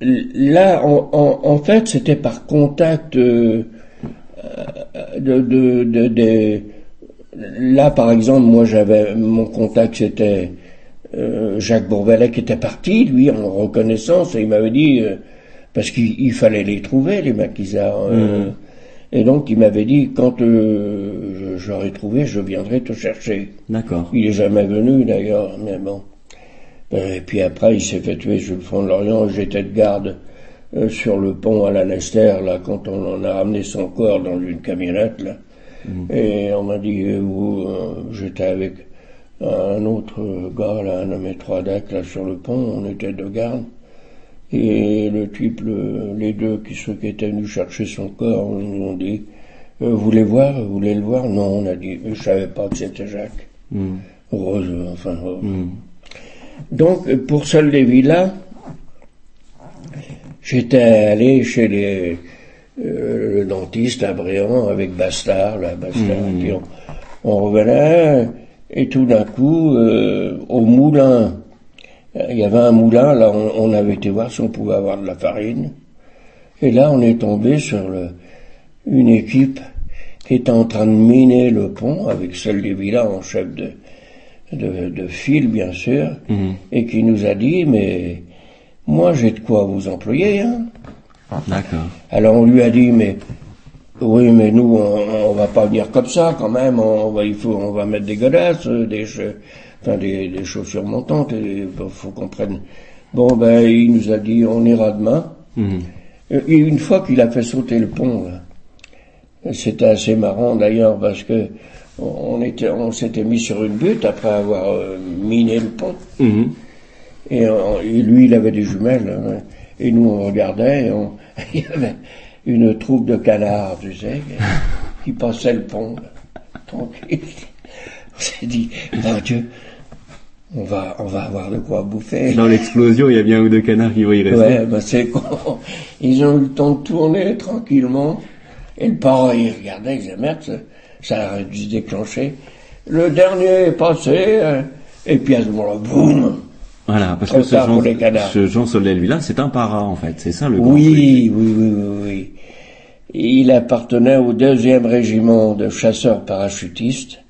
là, en, en- en fait, c'était par contact euh, euh, de, de, de- de- Là, par exemple, moi, j'avais mon contact, c'était euh, Jacques Bourvelet qui était parti, lui, en reconnaissance, et il m'avait dit euh, parce qu'il il fallait les trouver, les maquisards. euh, Mhm. Et donc, il m'avait dit quand euh, je- j'aurai trouvé, je viendrai te chercher. D'accord. Il est jamais venu d'ailleurs, mais bon. Et puis après, il s'est fait tuer sur le front de l'Orient. J'étais de garde euh, sur le pont à la Nester, là, quand on en a ramené son corps dans une camionnette, là. Et on m'a dit, euh, euh, j'étais avec un autre gars, là, un nommé Troidac, là, sur le pont, on était de garde. Et le type, le- les deux qui, ceux qui étaient venus chercher son corps, nous ont dit, euh, vous voulez voir, vous voulez le voir? Non, on a dit, je savais pas que c'était Jacques. Mhm. Rose, enfin. Mhm. Donc, pour Sol Villas, j'étais allé chez les, euh, le dentiste à Bréant avec Bastard, là, Bastard, puis on, on revenait, et tout d'un coup, euh, au moulin, il y avait un moulin, là, on, on avait été voir si on pouvait avoir de la farine, et là, on est tombé sur le, une équipe qui était en train de miner le pont avec Sol des Villas en chef de, de, de file, bien sûr, Mhm. et qui nous a dit, mais moi j'ai de quoi vous employer. Hein. D'accord. Alors on lui a dit, mais oui, mais nous on, on va pas venir comme ça quand même. On va, il faut, on va mettre des godasses, euh, des, enfin des, des chaussures montantes. Il faut qu'on prenne. Bon ben il nous a dit, on ira demain. Mhm. Et une fois qu'il a fait sauter le pont, c'était assez marrant d'ailleurs parce que on était, on s'était mis sur une butte après avoir euh, miné le pont. Mhm. Et, on- et lui, il avait des jumelles. hein. Et nous, on regardait. Et on, il y avait une troupe de canards, tu sais, qui, passait le pont. là, tranquille. On s'est dit, mon Dieu, on va, on va avoir de quoi bouffer. Dans l'explosion, il y a bien un ou deux canards qui vont y rester. Ouais, ben c'est con. Ils ont eu le temps de tourner tranquillement. Et le parent, il regardait, il disait, merde, ça, aurait dû se déclencher. Le dernier est passé, euh, et puis à ce moment-là, boum Voilà, parce Trop que ce Jean, pour les canards. ce Jean Solel, lui là, c'est un para en fait. C'est ça le grand. Oui, oui, oui, oui, oui. Il appartenait au deuxième régiment de chasseurs parachutistes.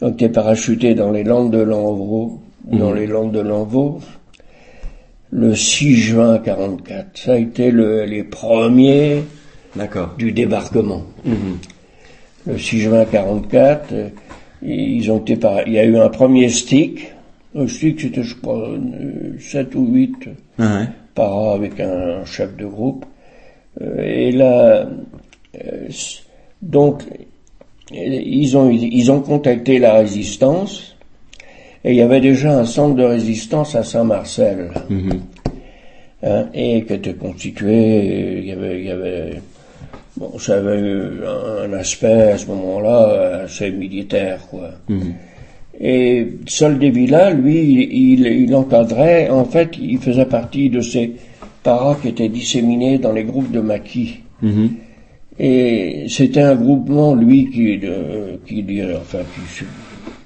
Donc, est parachuté dans les Landes de Lanvaux, dans Mhm. les Landes de Lanvaux, le 6 juin 44. Ça a été le- les premiers du débarquement. Mhm. Le 6 juin 44, euh, ils ont été par... il y a eu un premier stick. Le stick, c'était, je crois, 7 ou 8 Ah ouais. para avec un chef de groupe. Euh, et là, euh, donc, euh, ils ont, ils ont contacté la résistance, et il y avait déjà un centre de résistance à Saint-Marcel, Mhm. hein, et qui était constitué, il y avait, il y avait, bon, ça avait eu un, aspect à ce moment-là assez militaire, quoi. Mhm. Et Soldevilla, lui, il, il, encadrait, en fait, il faisait partie de ces paras qui étaient disséminés dans les groupes de maquis. Mhm. Et c'était un groupement, lui, qui, de- qui, enfin, qui,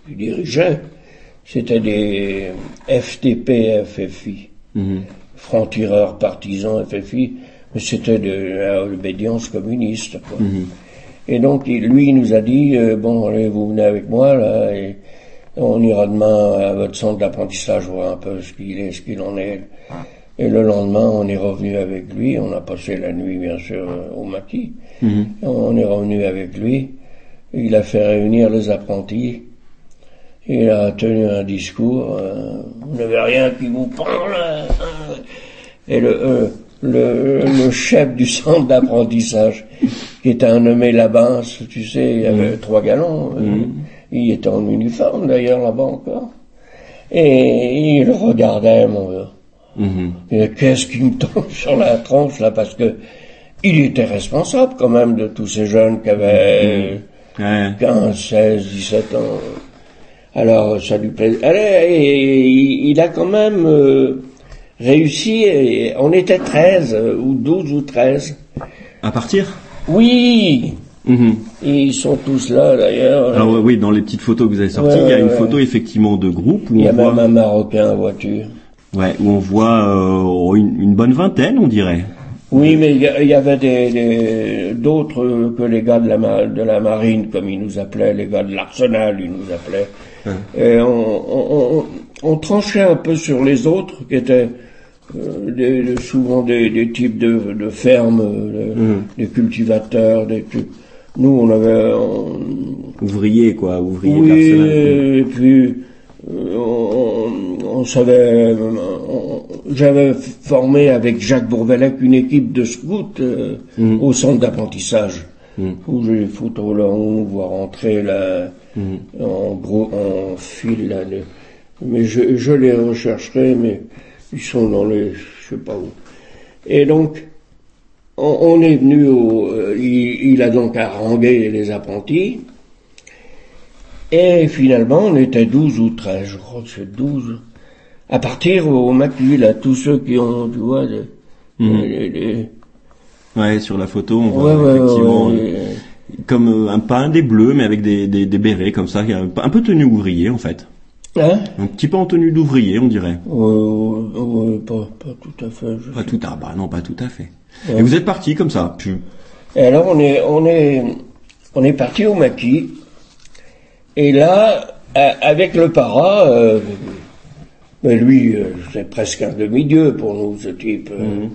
qui dirigeait. C'était des FTP, FFI, Mhm. francs-tireurs partisans FFI, mais c'était de l'obédience communiste. Quoi. Mhm. Et donc, lui, il nous a dit, euh, bon, allez, vous venez avec moi, là, et on ira demain à votre centre d'apprentissage voir un peu ce qu'il est, ce qu'il en est. Et le lendemain, on est revenu avec lui, on a passé la nuit, bien sûr, euh, au maquis. Mhm. On est revenu avec lui, il a fait réunir les apprentis, il a tenu un discours, euh, vous n'avez rien qui vous parle, hein. et le, euh, le, le chef du centre d'apprentissage, qui était un nommé Labance, tu sais, il y avait trois galons, euh, il était en uniforme d'ailleurs là-bas encore, Et il regardait, mon gars. Mhm. Et qu'est-ce qui me tombe sur la tronche, là, parce que il était responsable, quand même, de tous ces jeunes qui avaient Ouais. 15, 16, 17 ans. Alors, ça lui plaisait. Allez, et il, a quand même euh, réussi, et on était 13, euh, ou 12 ou 13. À partir? Oui Mhm. Ils sont tous là, d'ailleurs. Alors ouais, oui, dans les petites photos que vous avez sorties, Ouais, il y a une photo effectivement de groupe où Il y a on même voit, un Marocain en voiture. ouais, où on voit euh, une, une bonne vingtaine, on dirait. Oui, mais il y, a- y avait d'autres que les gars de la, ma- de la marine, comme ils nous appelaient, les gars de l'arsenal, ils nous appelaient. Et on, on- on- on tranchait un peu sur les autres, qui étaient euh, des- souvent des, des types de, de fermes, euh, Mhm. des cultivateurs, des trucs. Nous, on avait... on- Ouvrier quoi, ouvrier oui, et puis euh, on, on savait, euh, j'avais formé avec Jacques Bourvelec une équipe de scouts euh, Mhm. au centre d'apprentissage, Mhm. où j'ai les photos là, on voit rentrer là, en, gros, en fil là, les- mais je, je les rechercherai, mais ils sont dans les, je sais pas où. Et donc, on, on est venu au, euh, il, il a donc harangué les apprentis, et finalement, on était 12 ou 13, je crois que c'est 12. À partir au maquis, là, tous ceux qui ont, tu vois, des- Mhm. les- les- Ouais, sur la photo, on Ouais, voit ouais, effectivement ouais, euh, comme euh, un pas un des bleus, mais avec des, des, des bérets comme ça, un, un peu tenue ouvrier en fait. Hein? Un petit peu en tenue d'ouvrier, on dirait. Ouais, ouais, ouais, pas, pas tout à fait. je Pas tout à bah non, pas tout à fait. Ouais. Et vous êtes parti comme ça. Puis, Et alors on est on est on est parti au maquis et là avec le para euh, ben lui euh, c'est presque un demi-dieu pour nous ce type. euh.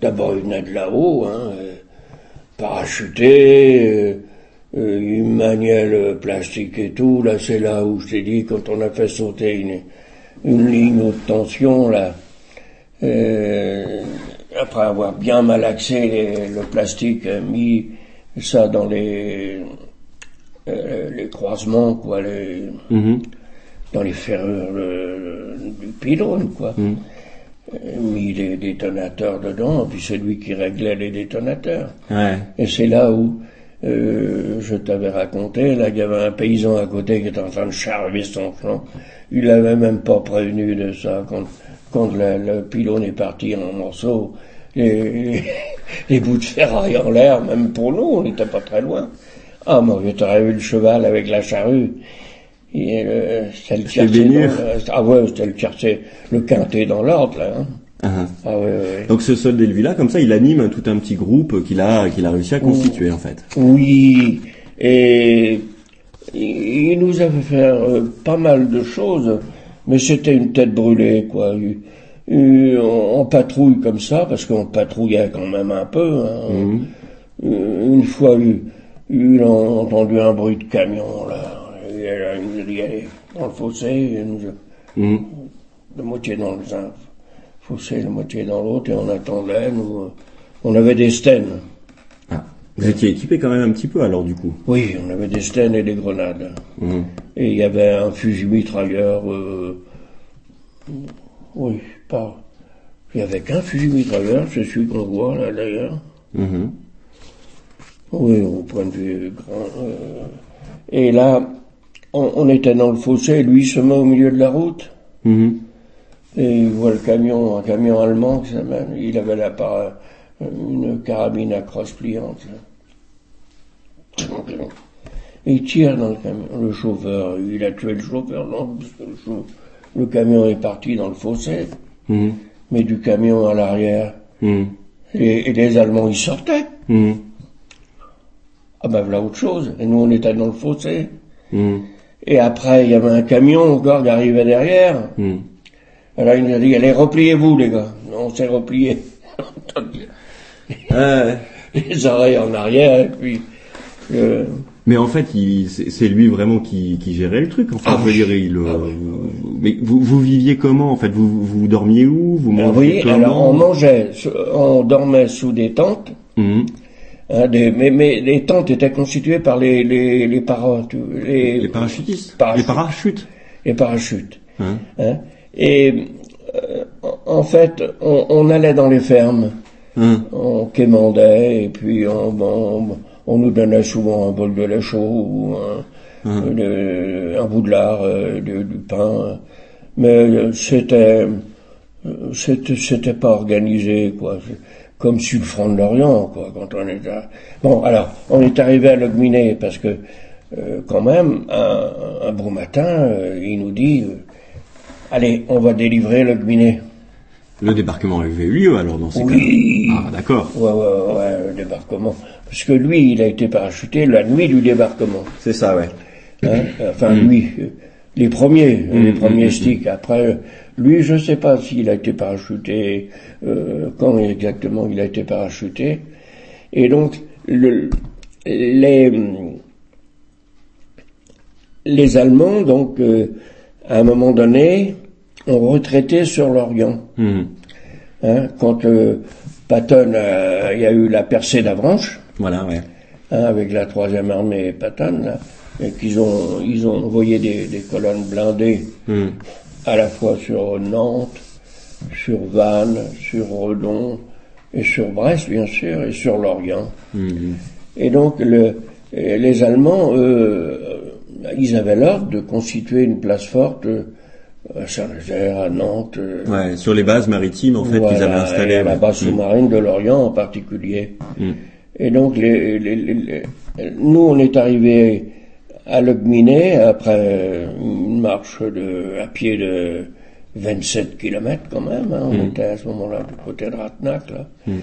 D'abord il venait de là-haut, hein, euh, parachuté, il maniait le plastique et tout. Là c'est là où je t'ai dit quand on a fait sauter une une ligne haute tension là. Après avoir bien malaxé les- le plastique, euh, mis ça dans les euh, les croisements, quoi, les, Mhm. dans les ferrures euh, du pylône, quoi. Mhm. Mis des détonateurs dedans, puis c'est lui qui réglait les détonateurs. Ouais. Et c'est là où euh, je t'avais raconté, là, il y avait un paysan à côté qui était en train de charver son champ. Il l'avait même pas prévenu de ça. Quand, quand le, le pylône est parti en morceaux, les, les, bouts de ferraille en l'air, même pour nous, on n'était pas très loin. Ah, moi, j'aurais vu le cheval avec la charrue. Et, euh, c'était le quartier le- Ah ouais, c'était le quartier, le quintet dans l'ordre, là. hein. Ah, Ah ouais, ouais. Donc ce soldat là comme ça, il anime un- tout un petit groupe qu'il a qu'il a réussi à constituer en fait. Oui, et il nous avait fait euh, pas mal de choses, mais c'était une tête brûlée, quoi. On, patrouille comme ça, parce qu'on patrouillait quand même un peu. hein. Euh, Une fois, il, a entendu un bruit de camion, là. Il, allait dans le fossé, il nous a- Mhm. la moitié dans le fossé, la moitié dans l'autre, et on attendait, nous, euh, on avait des stènes. Vous étiez équipé quand même un petit peu alors du coup. Oui, on avait des stènes et des grenades. Mhm. Et il y avait un fusil mitrailleur. euh, oui, pas. Il n'y avait qu'un fusil mitrailleur, c'est celui qu'on voit là d'ailleurs. Mhm. Oui, au point de vue grand. euh, et là, on, on était dans le fossé, lui il se met au milieu de la route. Et il voit le camion, un camion allemand, il avait là par une carabine à crosse pliante. Il tire dans le camion. Le chauffeur, il a tué le chauffeur, non, parce que le, chau- le camion est parti dans le fossé, Mhm. mais du camion à l'arrière. Mhm. Et, et les Allemands, ils sortaient. Mhm. Ah ben voilà autre chose. Et nous, on était dans le fossé. Et après, il y avait un camion encore qui arrivait derrière. Alors il nous a dit, allez, repliez-vous, les gars. On s'est repliés. Les oreilles en arrière, et puis... euh, Mais en fait, c'est lui vraiment qui, qui gérait le truc. Enfin, Ah je veux oui. dire, il, mais vous, vous viviez comment en fait? Vous, vous dormiez où? Vous alors, mangez oui, comment? alors on mangeait, on dormait sous des tentes, Mhm. hein, des- mais, mais les tentes étaient constituées par les, les, les, para- les, Les parachutistes parachutes. Les parachutes Les parachutes. Hein Hein. Et euh, en fait, on, on allait dans les fermes, on quémandait et puis on, on nous donnait souvent un bol de lait chaud ou un, Hein. de- un bout de lard, euh, du, pain. Mais euh, c'était, euh, c'était, c'était pas organisé quoi. Comme sur le front de l'Orient quoi. Quand on était. à- Bon, alors on est arrivé à Logminé parce que euh, quand même un, un beau matin, euh, il nous dit. euh, Allez, on va délivrer le Gminé. Le débarquement avait eu lieu alors dans ces Oui. cas-là. Ah, d'accord. Ouais, ouais, ouais, le débarquement. Parce que lui, il a été parachuté la nuit du débarquement. C'est ça, ouais. Hein, enfin, lui, euh, les premiers, Mm, les premiers mm, sticks. Après, euh, lui, je sais pas s'il a été parachuté, euh, quand exactement il a été parachuté. Et donc, le, les, les Allemands, donc, euh, à un moment donné, ont retraité sur l'Orient. Hein, quand euh, Patton, euh, il y a eu la percée d'Avranches, Voilà, ouais. hein, avec la troisième armée Patton, là, et qu'ils ont, ils ont envoyé des, des colonnes blindées Mhm. à la fois sur Nantes, sur Vannes, sur Redon, et sur Brest, bien sûr, et sur l'Orient. Mhm. Et donc, le, et les Allemands, eux, euh, ils avaient l'ordre de constituer une place forte euh, à Saint-Nazaire, à Nantes. euh, Ouais, sur les bases maritimes, en fait, qu'ils voilà, avaient installées. et à la base Mhm. sous-marine de l'Orient en particulier. Et donc, les, les- les- les- nous, on est arrivés à Logminé après une marche de, à pied de 27 kilomètres quand même. hein. On Mhm. était à ce moment-là du côté de Ratnac. Là. Mhm.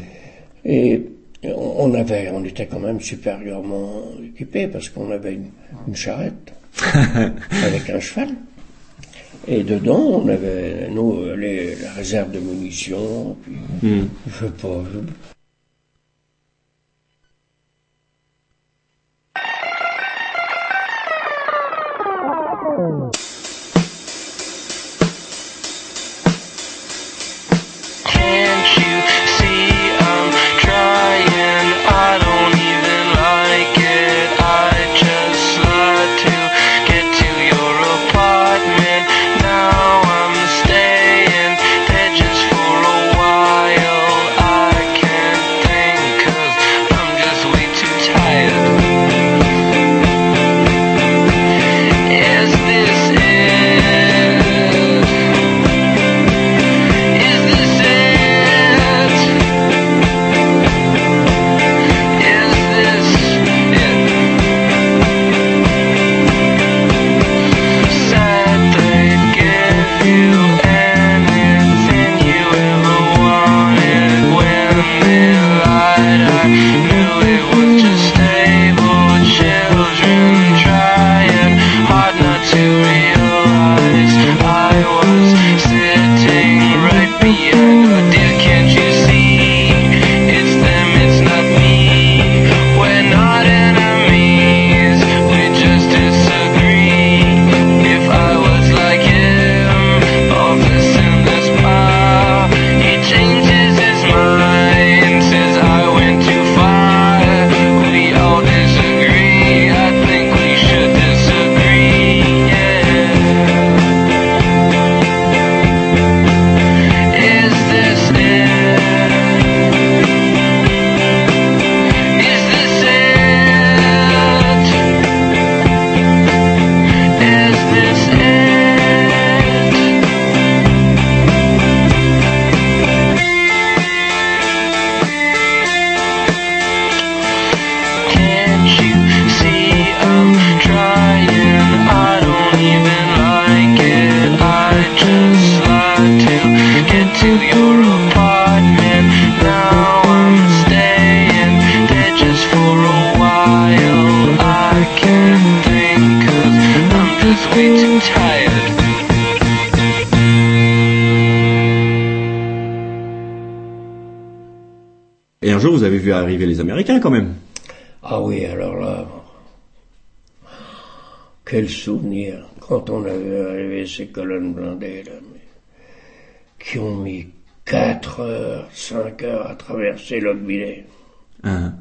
Et on avait, on était quand même supérieurement équipés parce qu'on avait une, une charrette avec un cheval. Et dedans, on avait nous, les, la réserve de munitions. Puis, Mhm. je sais pas, colonnes blindées là, mais, qui ont mis 4 heures, 5 heures à traverser l'Ogbilet. Hein,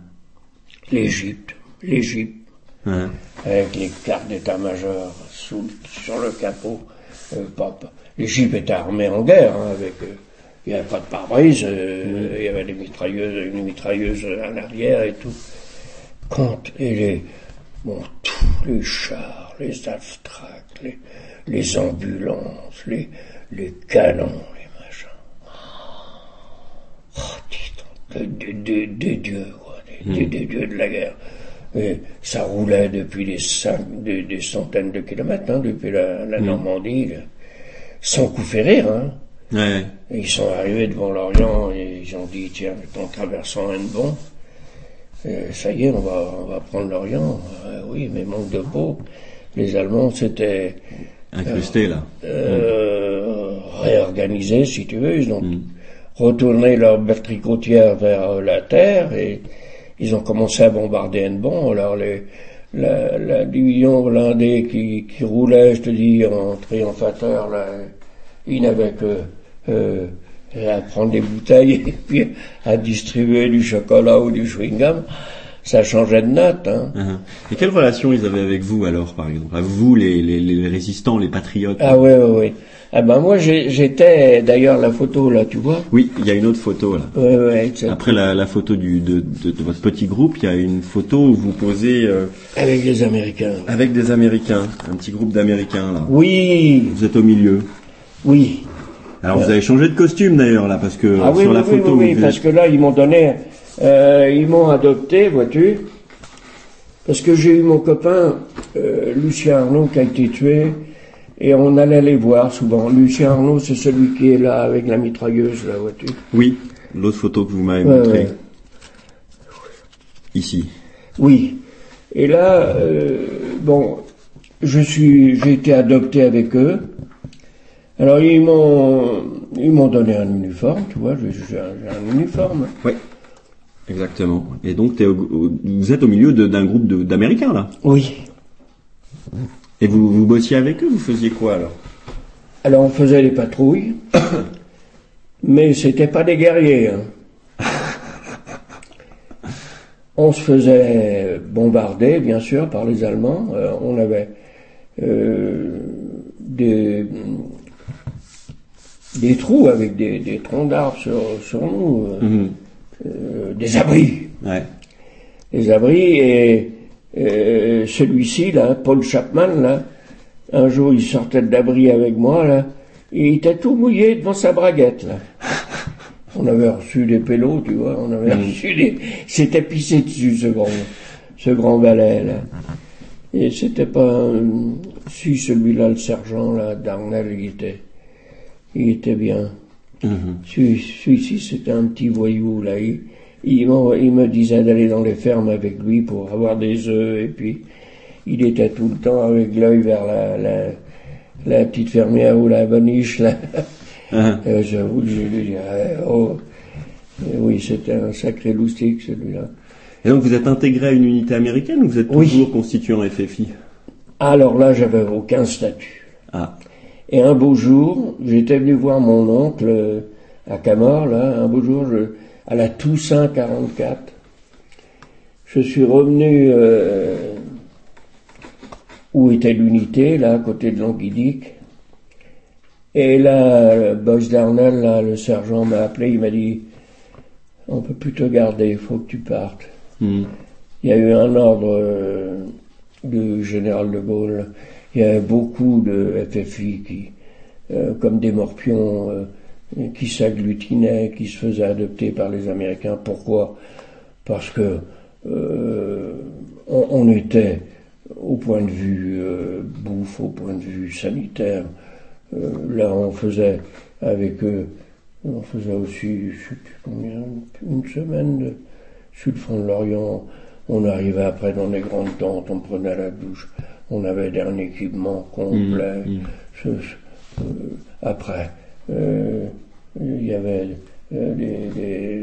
L'Égypte, l'Égypte, hein. avec les cartes d'état-major sur le capot, euh, l'Égypte était armée en guerre, hein, avec, euh, il n'y avait pas de pare-brise, euh, il y avait des mitrailleuses, une mitrailleuse en arrière et tout. Compte, et les, bon, tous les chars, les Alftrac, les, les ambulances, les, les canons, les machins. Oh, dis donc, des, des- des- des dieux, quoi, des, dieux de la guerre. Et ça roulait depuis des, cinq- des, des centaines de kilomètres, hein, depuis la, la Normandie, là, sans coup férir. Hein. Ouais. Et ils sont arrivés devant l'Orient et ils ont dit, tiens, en traversant un bon, euh, ça y est, on va, on va prendre l'Orient. Euh, oui, mais manque de peau. Les Allemands s'étaient Incrusté là. euh, réorganisés, si tu veux. Ils ont retourné leur batterie côtière vers euh, la terre et ils ont commencé à bombarder Hennebon. Alors les, la, division hollandaise qui, roulait, je te dis, en triomphateur, là, ils n'avaient que euh, à prendre des bouteilles et puis à distribuer du chocolat ou du chewing-gum. Ça changeait de note. Hein. Uh-huh. Et quelle relation ils avaient avec vous alors, par exemple? À vous, les, les, les résistants, les patriotes? Ah ouais, ouais, ouais. Ah ben moi j'ai- j'étais d'ailleurs la photo là, tu vois. Oui, il y a une autre photo là. Ouais, ouais, Après la, la photo du, de, de, de votre petit groupe, il y a une photo où vous posez euh, Avec les Américains. avec des Américains, un petit groupe d'Américains là. Oui. Vous êtes au milieu. Oui. Alors vous avez changé de costume d'ailleurs là, parce que Ah oui, sur oui, la oui, photo oui, oui, vous parce que là, ils m'ont donné, euh, ils m'ont adopté, vois-tu, parce que j'ai eu mon copain, euh, Lucien Arnaud, qui a été tué, et on allait les voir souvent. Lucien Arnaud, c'est celui qui est là avec la mitrailleuse, là, vois-tu. Oui, l'autre photo que vous m'avez Ouais, montrée. ouais. Ici. Oui. Et là, euh, bon, je suis, j'ai été adopté avec eux. Alors ils m'ont, ils m'ont donné un uniforme, tu vois, j'ai j'ai un, j'ai un uniforme. Oui. Exactement. Et donc t'es au- au- vous êtes au milieu d'un groupe d'Américains là? Oui. Et vous, vous bossiez avec eux, vous faisiez quoi alors? Alors on faisait les patrouilles, mais c'était pas des guerriers. hein. On se faisait bombarder, bien sûr, par les Allemands. Euh, on avait euh, des, des trous avec des, des troncs d'arbres sur, sur nous, euh, Mhm. Euh, des abris. Ouais. Des abris et celui-ci, là, Paul Chapman, là, un jour il sortait de l'abri avec moi, là, et il était tout mouillé devant sa braguette, là. On avait reçu des pélos, tu vois, on avait reçu des... C'était pissé dessus, ce grand, ce grand balai, là. Et c'était pas un... Si, celui-là, le sergent, là, Darnell, il était... Il était bien. Celui- Celui-ci, c'était un petit voyou, là. Il, il, m'en- il me disait d'aller dans les fermes avec lui pour avoir des œufs, et puis il était tout le temps avec l'œil vers la, la, la petite fermière ou la boniche, là. Euh, J'avoue que je lui dirais, oh, oui, c'était un sacré loustique, celui-là. Et donc vous êtes intégré à une unité américaine ou vous êtes Oui. toujours constitué en FFI Alors là, j'avais aucun statut. Ah. Et un beau jour, j'étais venu voir mon oncle euh, à Camor, là, un beau jour, je, à la Toussaint 44. Je suis revenu euh, où était l'unité, là, à côté de Languidic. Et là, le boss Darnell, là, le sergent m'a appelé, il m'a dit, on peut plus te garder, il faut que tu partes. Hmm. Il y a eu un ordre euh, du général de Gaulle. Il y avait beaucoup de FFI qui, euh, comme des morpions, euh, qui s'agglutinaient, qui se faisaient adopter par les Américains. Pourquoi? Parce que euh, on, était, au point de vue bouffe, au point de vue sanitaire, là on faisait avec eux, on faisait aussi, je sais plus combien, une semaine sur le front de l'Orient. On arrivait après dans les grandes tentes, on prenait la douche, on avait un équipement complet. Mmh, mmh. Ce- ce- euh, après, euh, il y avait euh, des, des,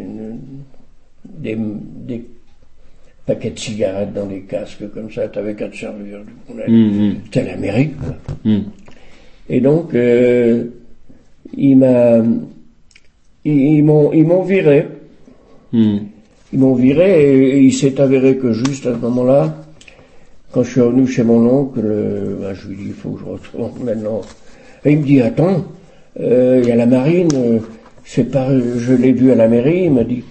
des, des paquets de cigarettes dans des casques comme ça, t'avais qu'à te servir. C'était l'Amérique. Hmm. Et donc, euh, il m'a, ils, m'ont, ils m'ont viré. Ils m'ont viré et, et il s'est avéré que juste à ce moment-là, quand je suis revenu chez mon oncle, euh, ben, je lui dit, il faut que je retourne maintenant Et il me dit, attends, euh, il y a la marine, euh, c'est pas, je l'ai vu à la mairie, il m'a dit,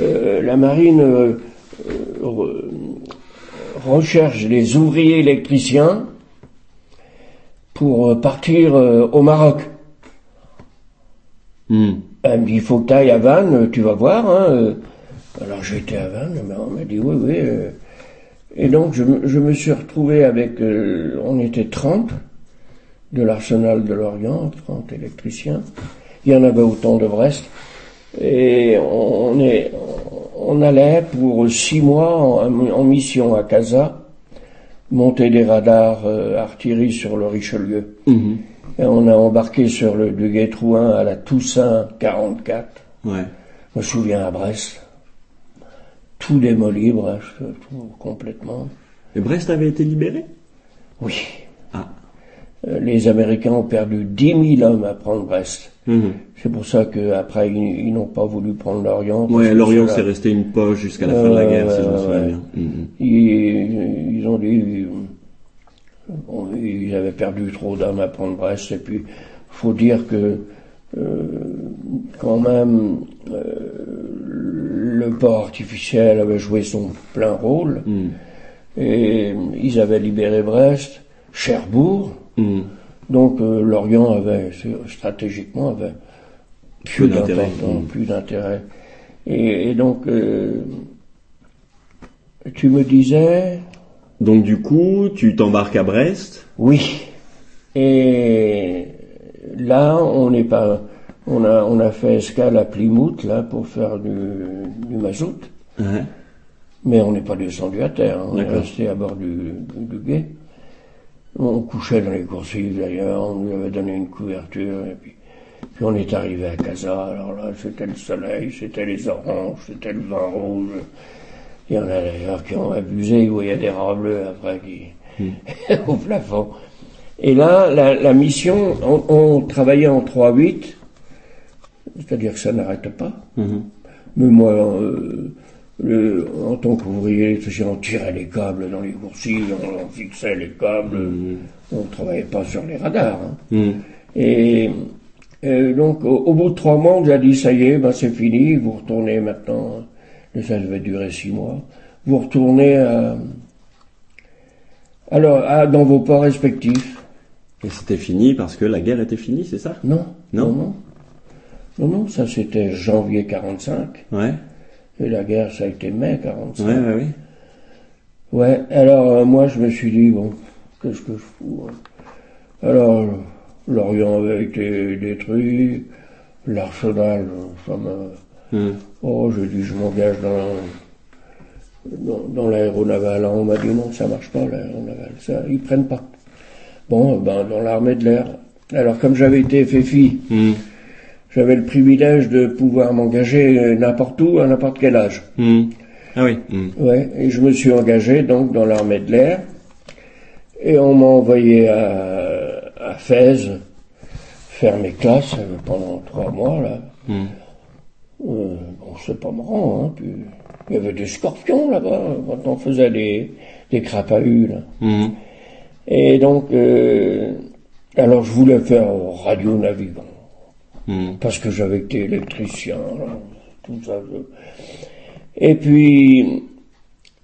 euh, la marine re- recherche les ouvriers électriciens pour partir au Maroc. Hmm. Elle me dit, il faut que tu ailles à Vannes, tu vas voir. Hein. Alors j'étais à Vannes, mais on m'a dit, oui, oui. Et donc je, me- je me suis retrouvé avec, euh, on était 30 de l'arsenal de l'Orient, 30 électriciens. Il y en avait autant de Brest. Et on, est, on allait pour six mois en, en mission à Casa, monter des radars euh, artillerie sur le Richelieu. Mhm. Et on a embarqué sur le Duguay Trouin à la Toussaint 44. Ouais. Je me souviens à Brest. Tout démoli, bref, tout complètement. Et Brest avait été libéré? Oui. Ah. Euh, Les Américains ont perdu 10 000 hommes à prendre Brest. Mhm. C'est pour ça qu'après, ils, ils n'ont pas voulu prendre l'Orient. que Lorient c'est resté une poche jusqu'à la fin de la guerre, si je me souviens ouais. bien. Mhm. Ils, ils ont dit, bon, ils avaient perdu trop d'hommes à prendre Brest, et puis faut dire que euh, quand même euh, le port artificiel avait joué son plein rôle, Mhm. et ils avaient libéré Brest, Cherbourg, Mhm. donc euh, l'Orient avait stratégiquement avait plus d'intérêt. Mhm. plus d'intérêt. Et, et donc euh, tu me disais Donc du coup, tu t'embarques à Brest? Oui. Et là, on n'est pas, on a, on a fait escale à Plymouth là pour faire du, du mazout, Ouais. mais on n'est pas descendu à terre. hein. On est resté à bord du, du, du guet. On couchait dans les coursives d'ailleurs. On nous avait donné une couverture et puis, puis on est arrivé à Casa. Alors là, c'était le soleil, c'était les oranges, c'était le vin rouge. Il y en a d'ailleurs qui ont abusé, ils voyaient des rats bleus après qui au plafond. Et là, la, la mission, on, on travaillait en 3-8, c'est-à-dire que ça n'arrête pas. Mhm. Mais moi, euh, le- en tant qu'ouvrier, on tirait les câbles dans les coursives, on, on fixait les câbles, on ne travaillait pas sur les radars. hein. Mhm. Et euh, donc, au, au bout de trois mois, on nous a dit, ça y est, ben, c'est fini, vous retournez maintenant, ça devait durer six mois, vous retournez à, alors, à- dans vos ports respectifs. Et c'était fini parce que la guerre était finie, c'est ça? Non, Non non, non. Non, non, ça c'était janvier 45, Ouais. et la guerre, ça a été mai 45. Ouais, ouais, ouais. Ouais, alors euh, moi je me suis dit, bon, qu'est-ce que je fous hein Alors, euh, l'Orient avait été détruit, l'arsenal, ça m'a... Mhm. Oh, j'ai dit, je m'engage dans, dans, dans l'aéronaval. On m'a dit, non, ça marche pas, l'aéronaval, ça, ils prennent pas. Bon, ben, dans l'armée de l'air. Alors, comme j'avais été FFI, Mhm. J'avais le privilège de pouvoir m'engager euh, n'importe où, à n'importe quel âge. Mhm. Ah oui. Mhm. Ouais, et je me suis engagé donc dans l'armée de l'air. Et on m'a envoyé à, à Fès faire mes classes euh, pendant trois mois là. Mhm. Euh, bon, c'est pas marrant, hein. Puis, il y avait des scorpions là-bas quand on faisait des, des crapahus là. Mhm. Et donc, euh, alors je voulais faire radio navigant Mhm. parce que j'avais été électricien, là, tout ça. Et puis,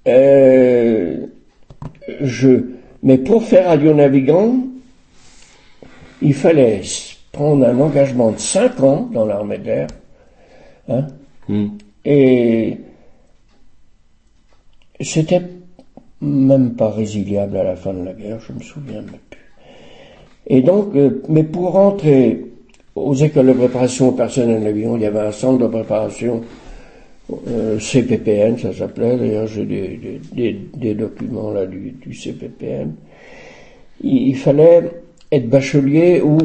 euh, je, mais pour faire radio navigant, il fallait prendre un engagement de 5 ans dans l'armée de l'air, hein, Mhm. et c'était même pas résiliable à la fin de la guerre, je me souviens même plus. Et donc, euh, mais pour rentrer aux écoles de préparation au personnel d'avion, il y avait un centre de préparation euh, CPPN, ça s'appelait. D'ailleurs, j'ai des, des, des, des documents là du, du CPPN. Il, il fallait être bachelier ou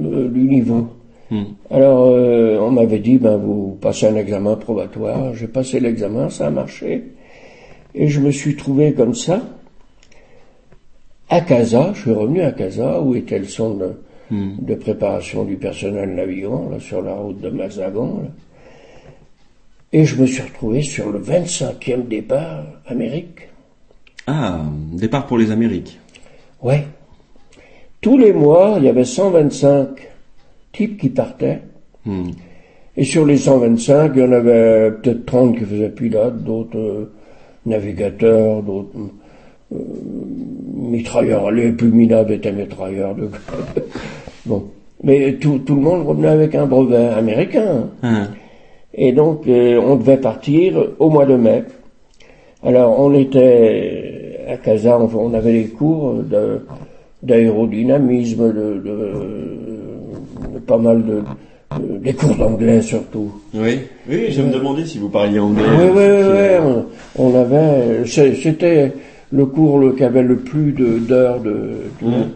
euh, du niveau. Mhm. Alors, euh, on m'avait dit, ben, vous passez un examen probatoire. J'ai passé l'examen, ça a marché. Et je me suis trouvé comme ça, à Casa. Je suis revenu à Casa, où était le centre de, Mhm. de préparation du personnel navigant, là, sur la route de Mazagan. là. Et je me suis retrouvé sur le 25e départ Amérique. Ah, départ pour les Amériques. Ouais. tous les mois, il y avait 125 types qui partaient. Hmm. Et sur les 125, il y en avait peut-être 30 qui faisaient pilote, d'autres euh, navigateurs, d'autres euh, mitrailleurs. Les plus minables étaient mitrailleurs. De... bon. Mais tout, tout le monde revenait avec un brevet américain. Hein. Et donc, euh, on devait partir au mois de mai. Alors, on était à Casa, on, on avait les cours d'aérodynamisme, de, de- de pas mal de, de- des cours d'anglais surtout. Oui, oui, je me demandais si vous parliez anglais. Oui, oui, Euh, oui, oui, on, on avait, c'était le cours le- qui avait le plus de- d'heures de, de- Mm.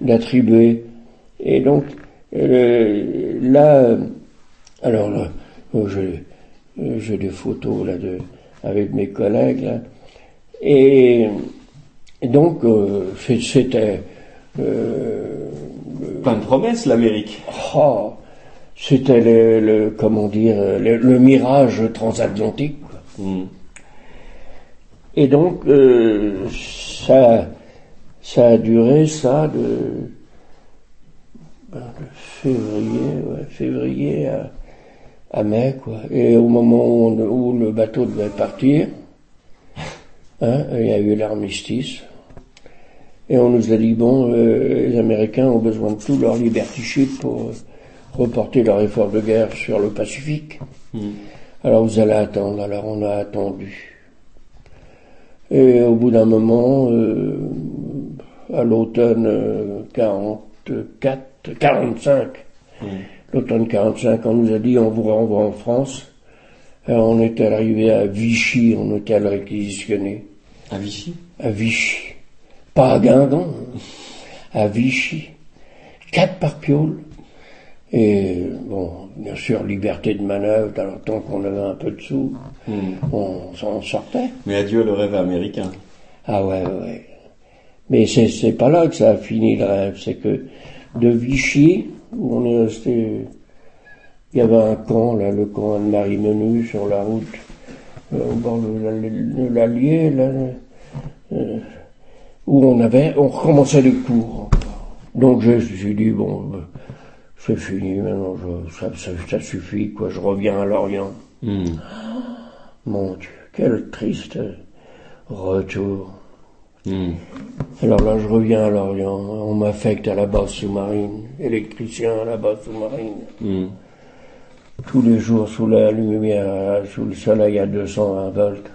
d'attribuer. Et donc, euh, là, alors là, oh, j'ai, euh, j'ai des photos là de, avec mes collègues là. Et, donc, euh, c'était, euh, Plein de promesses, l'Amérique. oh, c'était le, le- comment dire, le, le mirage transatlantique. quoi. Hmm. Et donc, euh, ça, ça a duré ça de, ben, de février, ouais, février à, à mai, quoi. Et au moment où, on- où le bateau devait partir, hein, il y a eu l'armistice. Et on nous a dit, bon, euh, les Américains ont besoin de tout leur Liberty Ship pour reporter leur effort de guerre sur le Pacifique. Hmm. Alors vous allez attendre. Alors on a attendu. Et au bout d'un moment, euh, à l'automne euh, 44, 45, l'automne 45, on nous a dit on vous renvoie en France. Alors on était arrivé à Vichy, on était à le réquisitionner. À Vichy? À Vichy. Pas à Guingamp, à Vichy. Quatre par piole. Et bon, bien sûr, liberté de manœuvre, alors tant qu'on avait un peu de sous, Hmm. on s'en sortait. Mais adieu le rêve américain. Ah ouais, ouais. Mais c'est, c'est pas là que ça a fini le rêve, c'est que de Vichy, où on est resté, il y avait un camp, là, le camp Anne-Marie Menu, sur la route, euh, au bord de la- de l'Allier, là, euh, où on avait, on recommençait les cours. Donc je me suis dit, bon, ben, c'est fini, maintenant, je- ça, ça, ça suffit, quoi, je reviens à Lorient. Hmm. Mon Dieu, quel triste retour. Hmm. Alors là, je reviens à Lorient. On m'affecte à la base sous-marine, électricien à la base sous-marine. Hmm. Tous les jours sous la lumière, sous le soleil à 220 volts.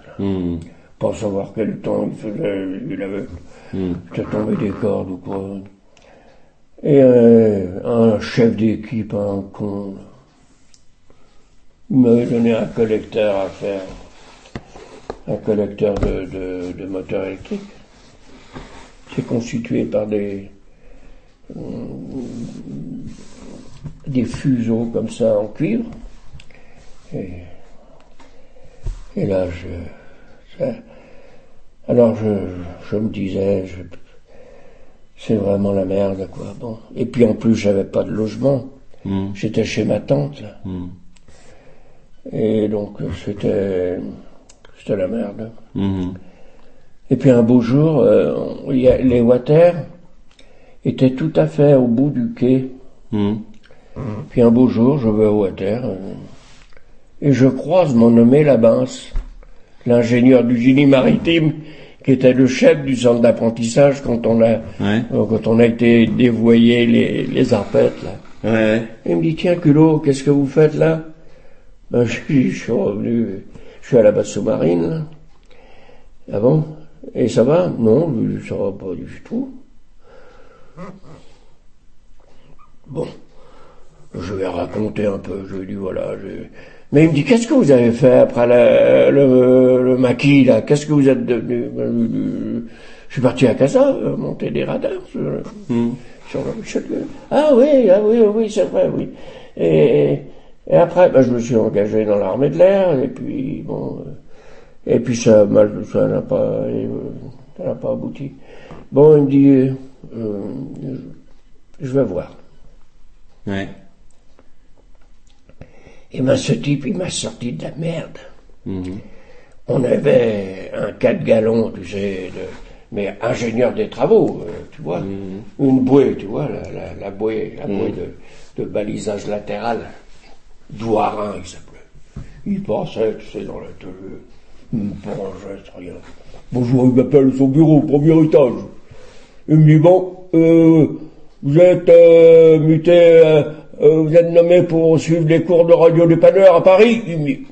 Pas savoir quel temps il faisait, il avait tombé des cordes ou quoi. Et euh, un chef d'équipe, un con, il m'avait donné un collecteur à faire. Un collecteur de, de, de moteur électrique. C'est constitué par des, des fuseaux comme ça en cuivre. Et, et là, je, alors je, je me disais, je- c'est vraiment la merde, quoi. Bon. Et puis en plus, j'avais pas de logement. Hmm. J'étais chez ma tante, là. Hmm. Et donc, c'était, c'était la merde. Hmm. Et puis un beau jour, euh, il y a- les water étaient tout à fait au bout du quai. Puis un beau jour, je vais au water euh, et je croise mon nommé Labance, l'ingénieur du génie maritime, qui était le chef du centre d'apprentissage quand on a Ouais. euh, quand on a été dévoyer les, les arpètes là. Ouais. Il me dit tiens culot, qu'est-ce que vous faites là? Ben, je, je suis revenu, je suis à la base sous-marine. là. Ah bon? Et ça va? Non, ça va pas du tout. Bon, je vais raconter un peu. Je lui dis voilà. je- Mais il me dit qu'est-ce que vous avez fait après le, le maquis là? Qu'est-ce que vous êtes devenu? Ben, je suis parti à Casa, euh, monter des radars sur, Hmm. sur le Richelieu. Ah oui, ah oui, oui, c'est vrai, oui. Et, et après, ben, je me suis engagé dans l'armée de l'air, et puis bon, euh, et puis ça, mal, ça n'a pas, euh, ça n'a pas abouti. Bon, il me dit, euh, je vais voir. Ouais. Et ben ce type, il m'a sorti de la merde. On avait un 4 gallons, tu sais, mais ingénieur des travaux, euh, tu vois. Une bouée, tu vois, la, la, la bouée, la bouée de, de balisage latéral. Douarin, il s'appelait. Il passait, tu sais, dans l'atelier. Il me brangeait, c'est rien. Bonjour, il m'appelle son bureau, premier étage. Il me dit, bon, euh, vous êtes euh, muté, euh, vous êtes nommé pour suivre les cours de radio dépanneur à Paris. Il me dit,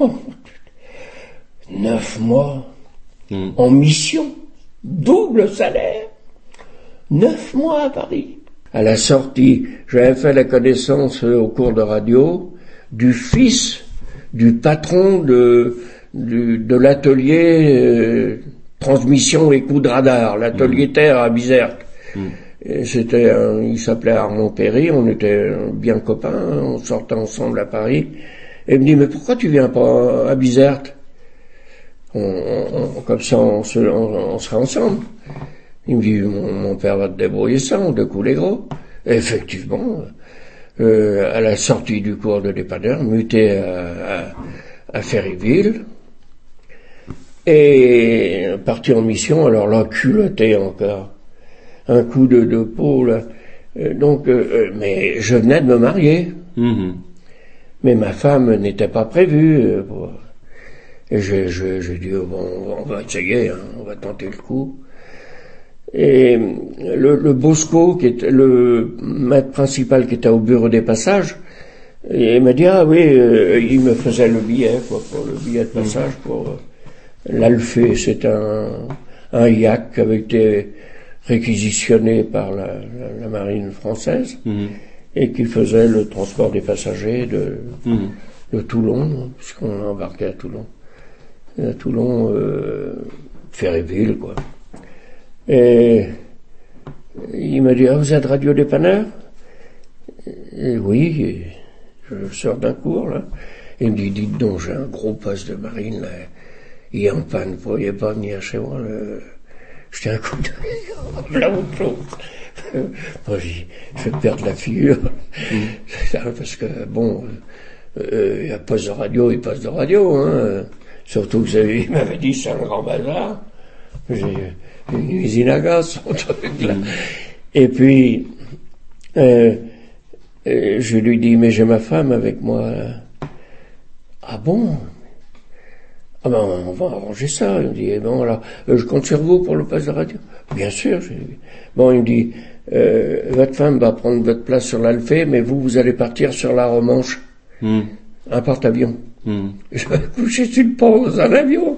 oh, neuf mois en mission, double salaire, neuf mois à Paris. À la sortie, j'avais fait la connaissance euh, au cours de radio du fils du patron de, du- de l'atelier euh, transmission et coups de radar, l'atelier terre à Bizerte. C'était, il s'appelait Armand Perry, on était bien copains, on sortait ensemble à Paris. Et il me dit, mais pourquoi tu viens pas à Bizerte? On- on- Comme ça, on, se, on, on sera ensemble. Il me dit, mon, mon père va te débrouiller ça, on te coule les gros. Et effectivement, euh, à la sortie du cours de dépanneur, muté à, à, à Ferryville, et parti en mission, alors là, culotté encore. Un coup de, de peau, là. Euh, donc, euh, euh, mais je venais de me marier. Mais ma femme n'était pas prévue. pour- Et je, je, j'ai dit, oh, bon, on va- essayer, hein, on va tenter le coup. Et le, le Bosco, qui était le maître principal qui était au bureau des passages, il m'a dit, ah oui, euh, il me faisait le billet, quoi, pour le billet de passage pour euh, l'Alphée. C'est un, un yacht qui avait été réquisitionné par la, la- la marine française et qui faisait le transport des passagers de, Mhm. de Toulon, puisqu'on embarqué à Toulon. À Toulon, euh, Ferryville, quoi. Et il m'a dit, ah, vous êtes radio dépanneur? Et oui, et je sors d'un cours, là. Il me dit, dites donc, j'ai un gros poste de marine, là. Il est en panne, vous pourriez pas venir chez moi, le... J'étais un coup de... voilà autre chose. Moi, je vais perdre la figure. Parce que, bon, euh, il y a poste de radio et poste de radio, hein. Surtout que il m'avait dit, c'est un grand bazar. J'ai une usine à gaz, son truc, là. Et puis, euh, euh, je lui dis, mais j'ai ma femme avec moi. Ah bon? Ah ben, on va arranger ça. Il me dit, eh bon, alors, euh, je compte sur vous pour le poste de radio. Bien sûr. Bon, il me dit, euh, votre femme va prendre votre place sur l'Alphée, mais vous, vous allez partir sur la Romanche. Un porte-avions. Je vais coucher sur le pont dans un avion.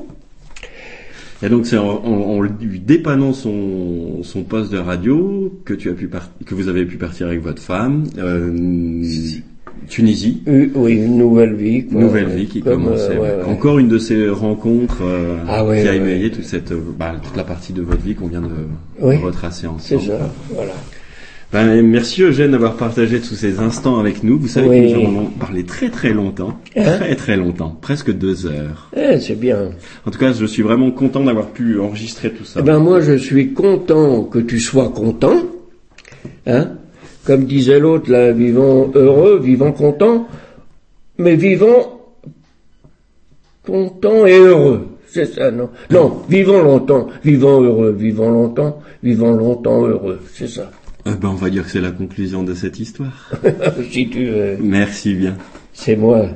Et donc c'est en, en- en lui dépannant son, son poste de radio que tu as pu que vous avez pu partir avec votre femme. Euh, Tunisie. Oui, une nouvelle vie. quoi. Nouvelle vie qui Comme, commençait. euh, ouais, ouais. ouais. Encore une de ces rencontres euh, Ah ouais, qui a émaillé toute cette euh, bah, toute la partie de votre vie qu'on vient de, Oui. de retracer C'est ensemble. ça, voilà. Ben, merci Eugène d'avoir partagé tous ces instants avec nous. Vous savez Oui. que nous avons parlé très très longtemps, Hein très très longtemps, presque deux heures. Eh, c'est bien. En tout cas, je suis vraiment content d'avoir pu enregistrer tout ça. Eh ben moi, je suis content que tu sois content. Hein Comme disait l'autre, là, vivant heureux, vivant content, mais vivant content et heureux. C'est ça, non? Non, vivant longtemps, vivant heureux, vivant longtemps, vivant longtemps heureux. C'est ça. Euh, ben, on va dire que c'est la conclusion de cette histoire. si tu veux. Merci bien. C'est moi.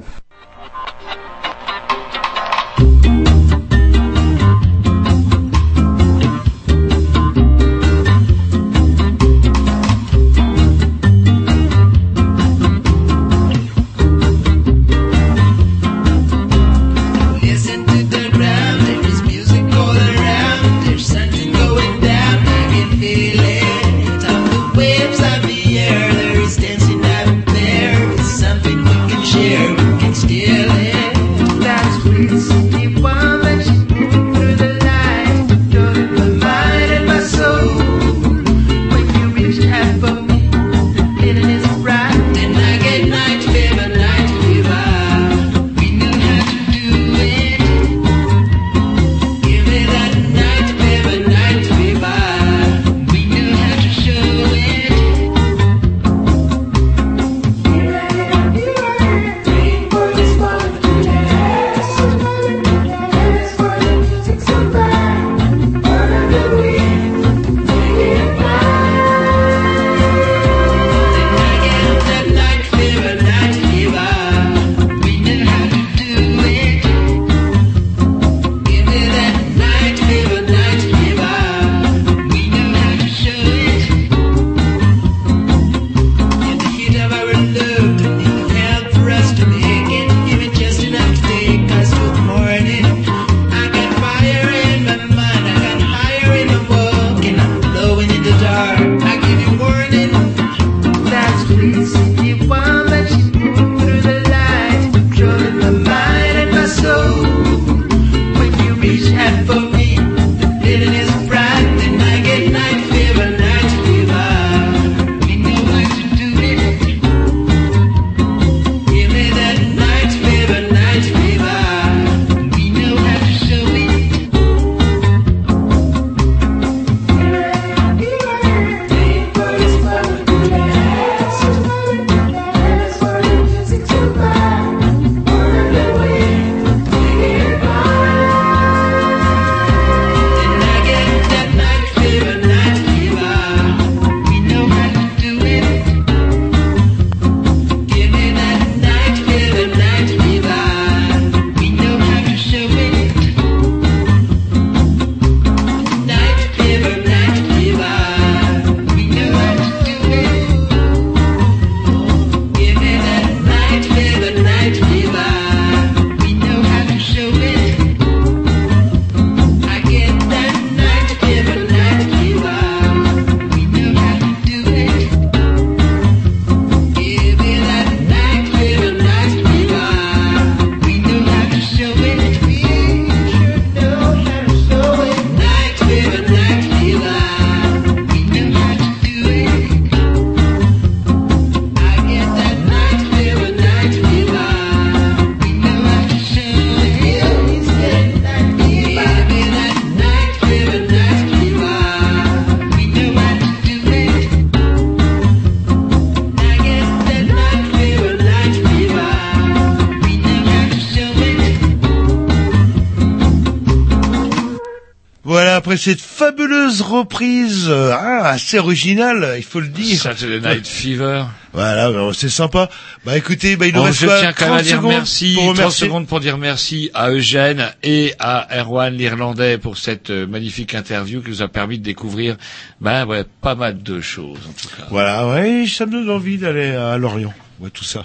Reprise, euh, hein, assez originale, il faut le dire. Saturday Night Fever. Voilà, c'est sympa. Bah écoutez, bah, il nous reste je tiens quand même à 30 dire secondes merci, pour 30 remercier. secondes pour dire merci à Eugène et à Erwan l'Irlandais pour cette euh, magnifique interview qui nous a permis de découvrir, ben ouais, pas mal de choses en tout cas. Voilà, ouais, ça me donne envie d'aller à Lorient. Ouais, tout ça.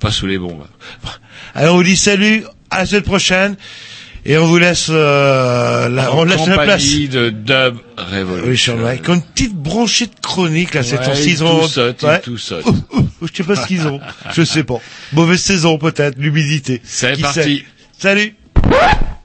Pas sous les bombes. Alors on vous dit salut, à la semaine prochaine, et on vous laisse, euh, la, on laisse la place. compagnie de Dub Revolution. Ouais, comme une petite branchée de chronique, là, cette ils tout ont- saute, ouais. tout saute. Je sais pas ce qu'ils ont. Je sais pas. Mauvaise saison, peut-être, l'humidité. C'est parti. sait Salut.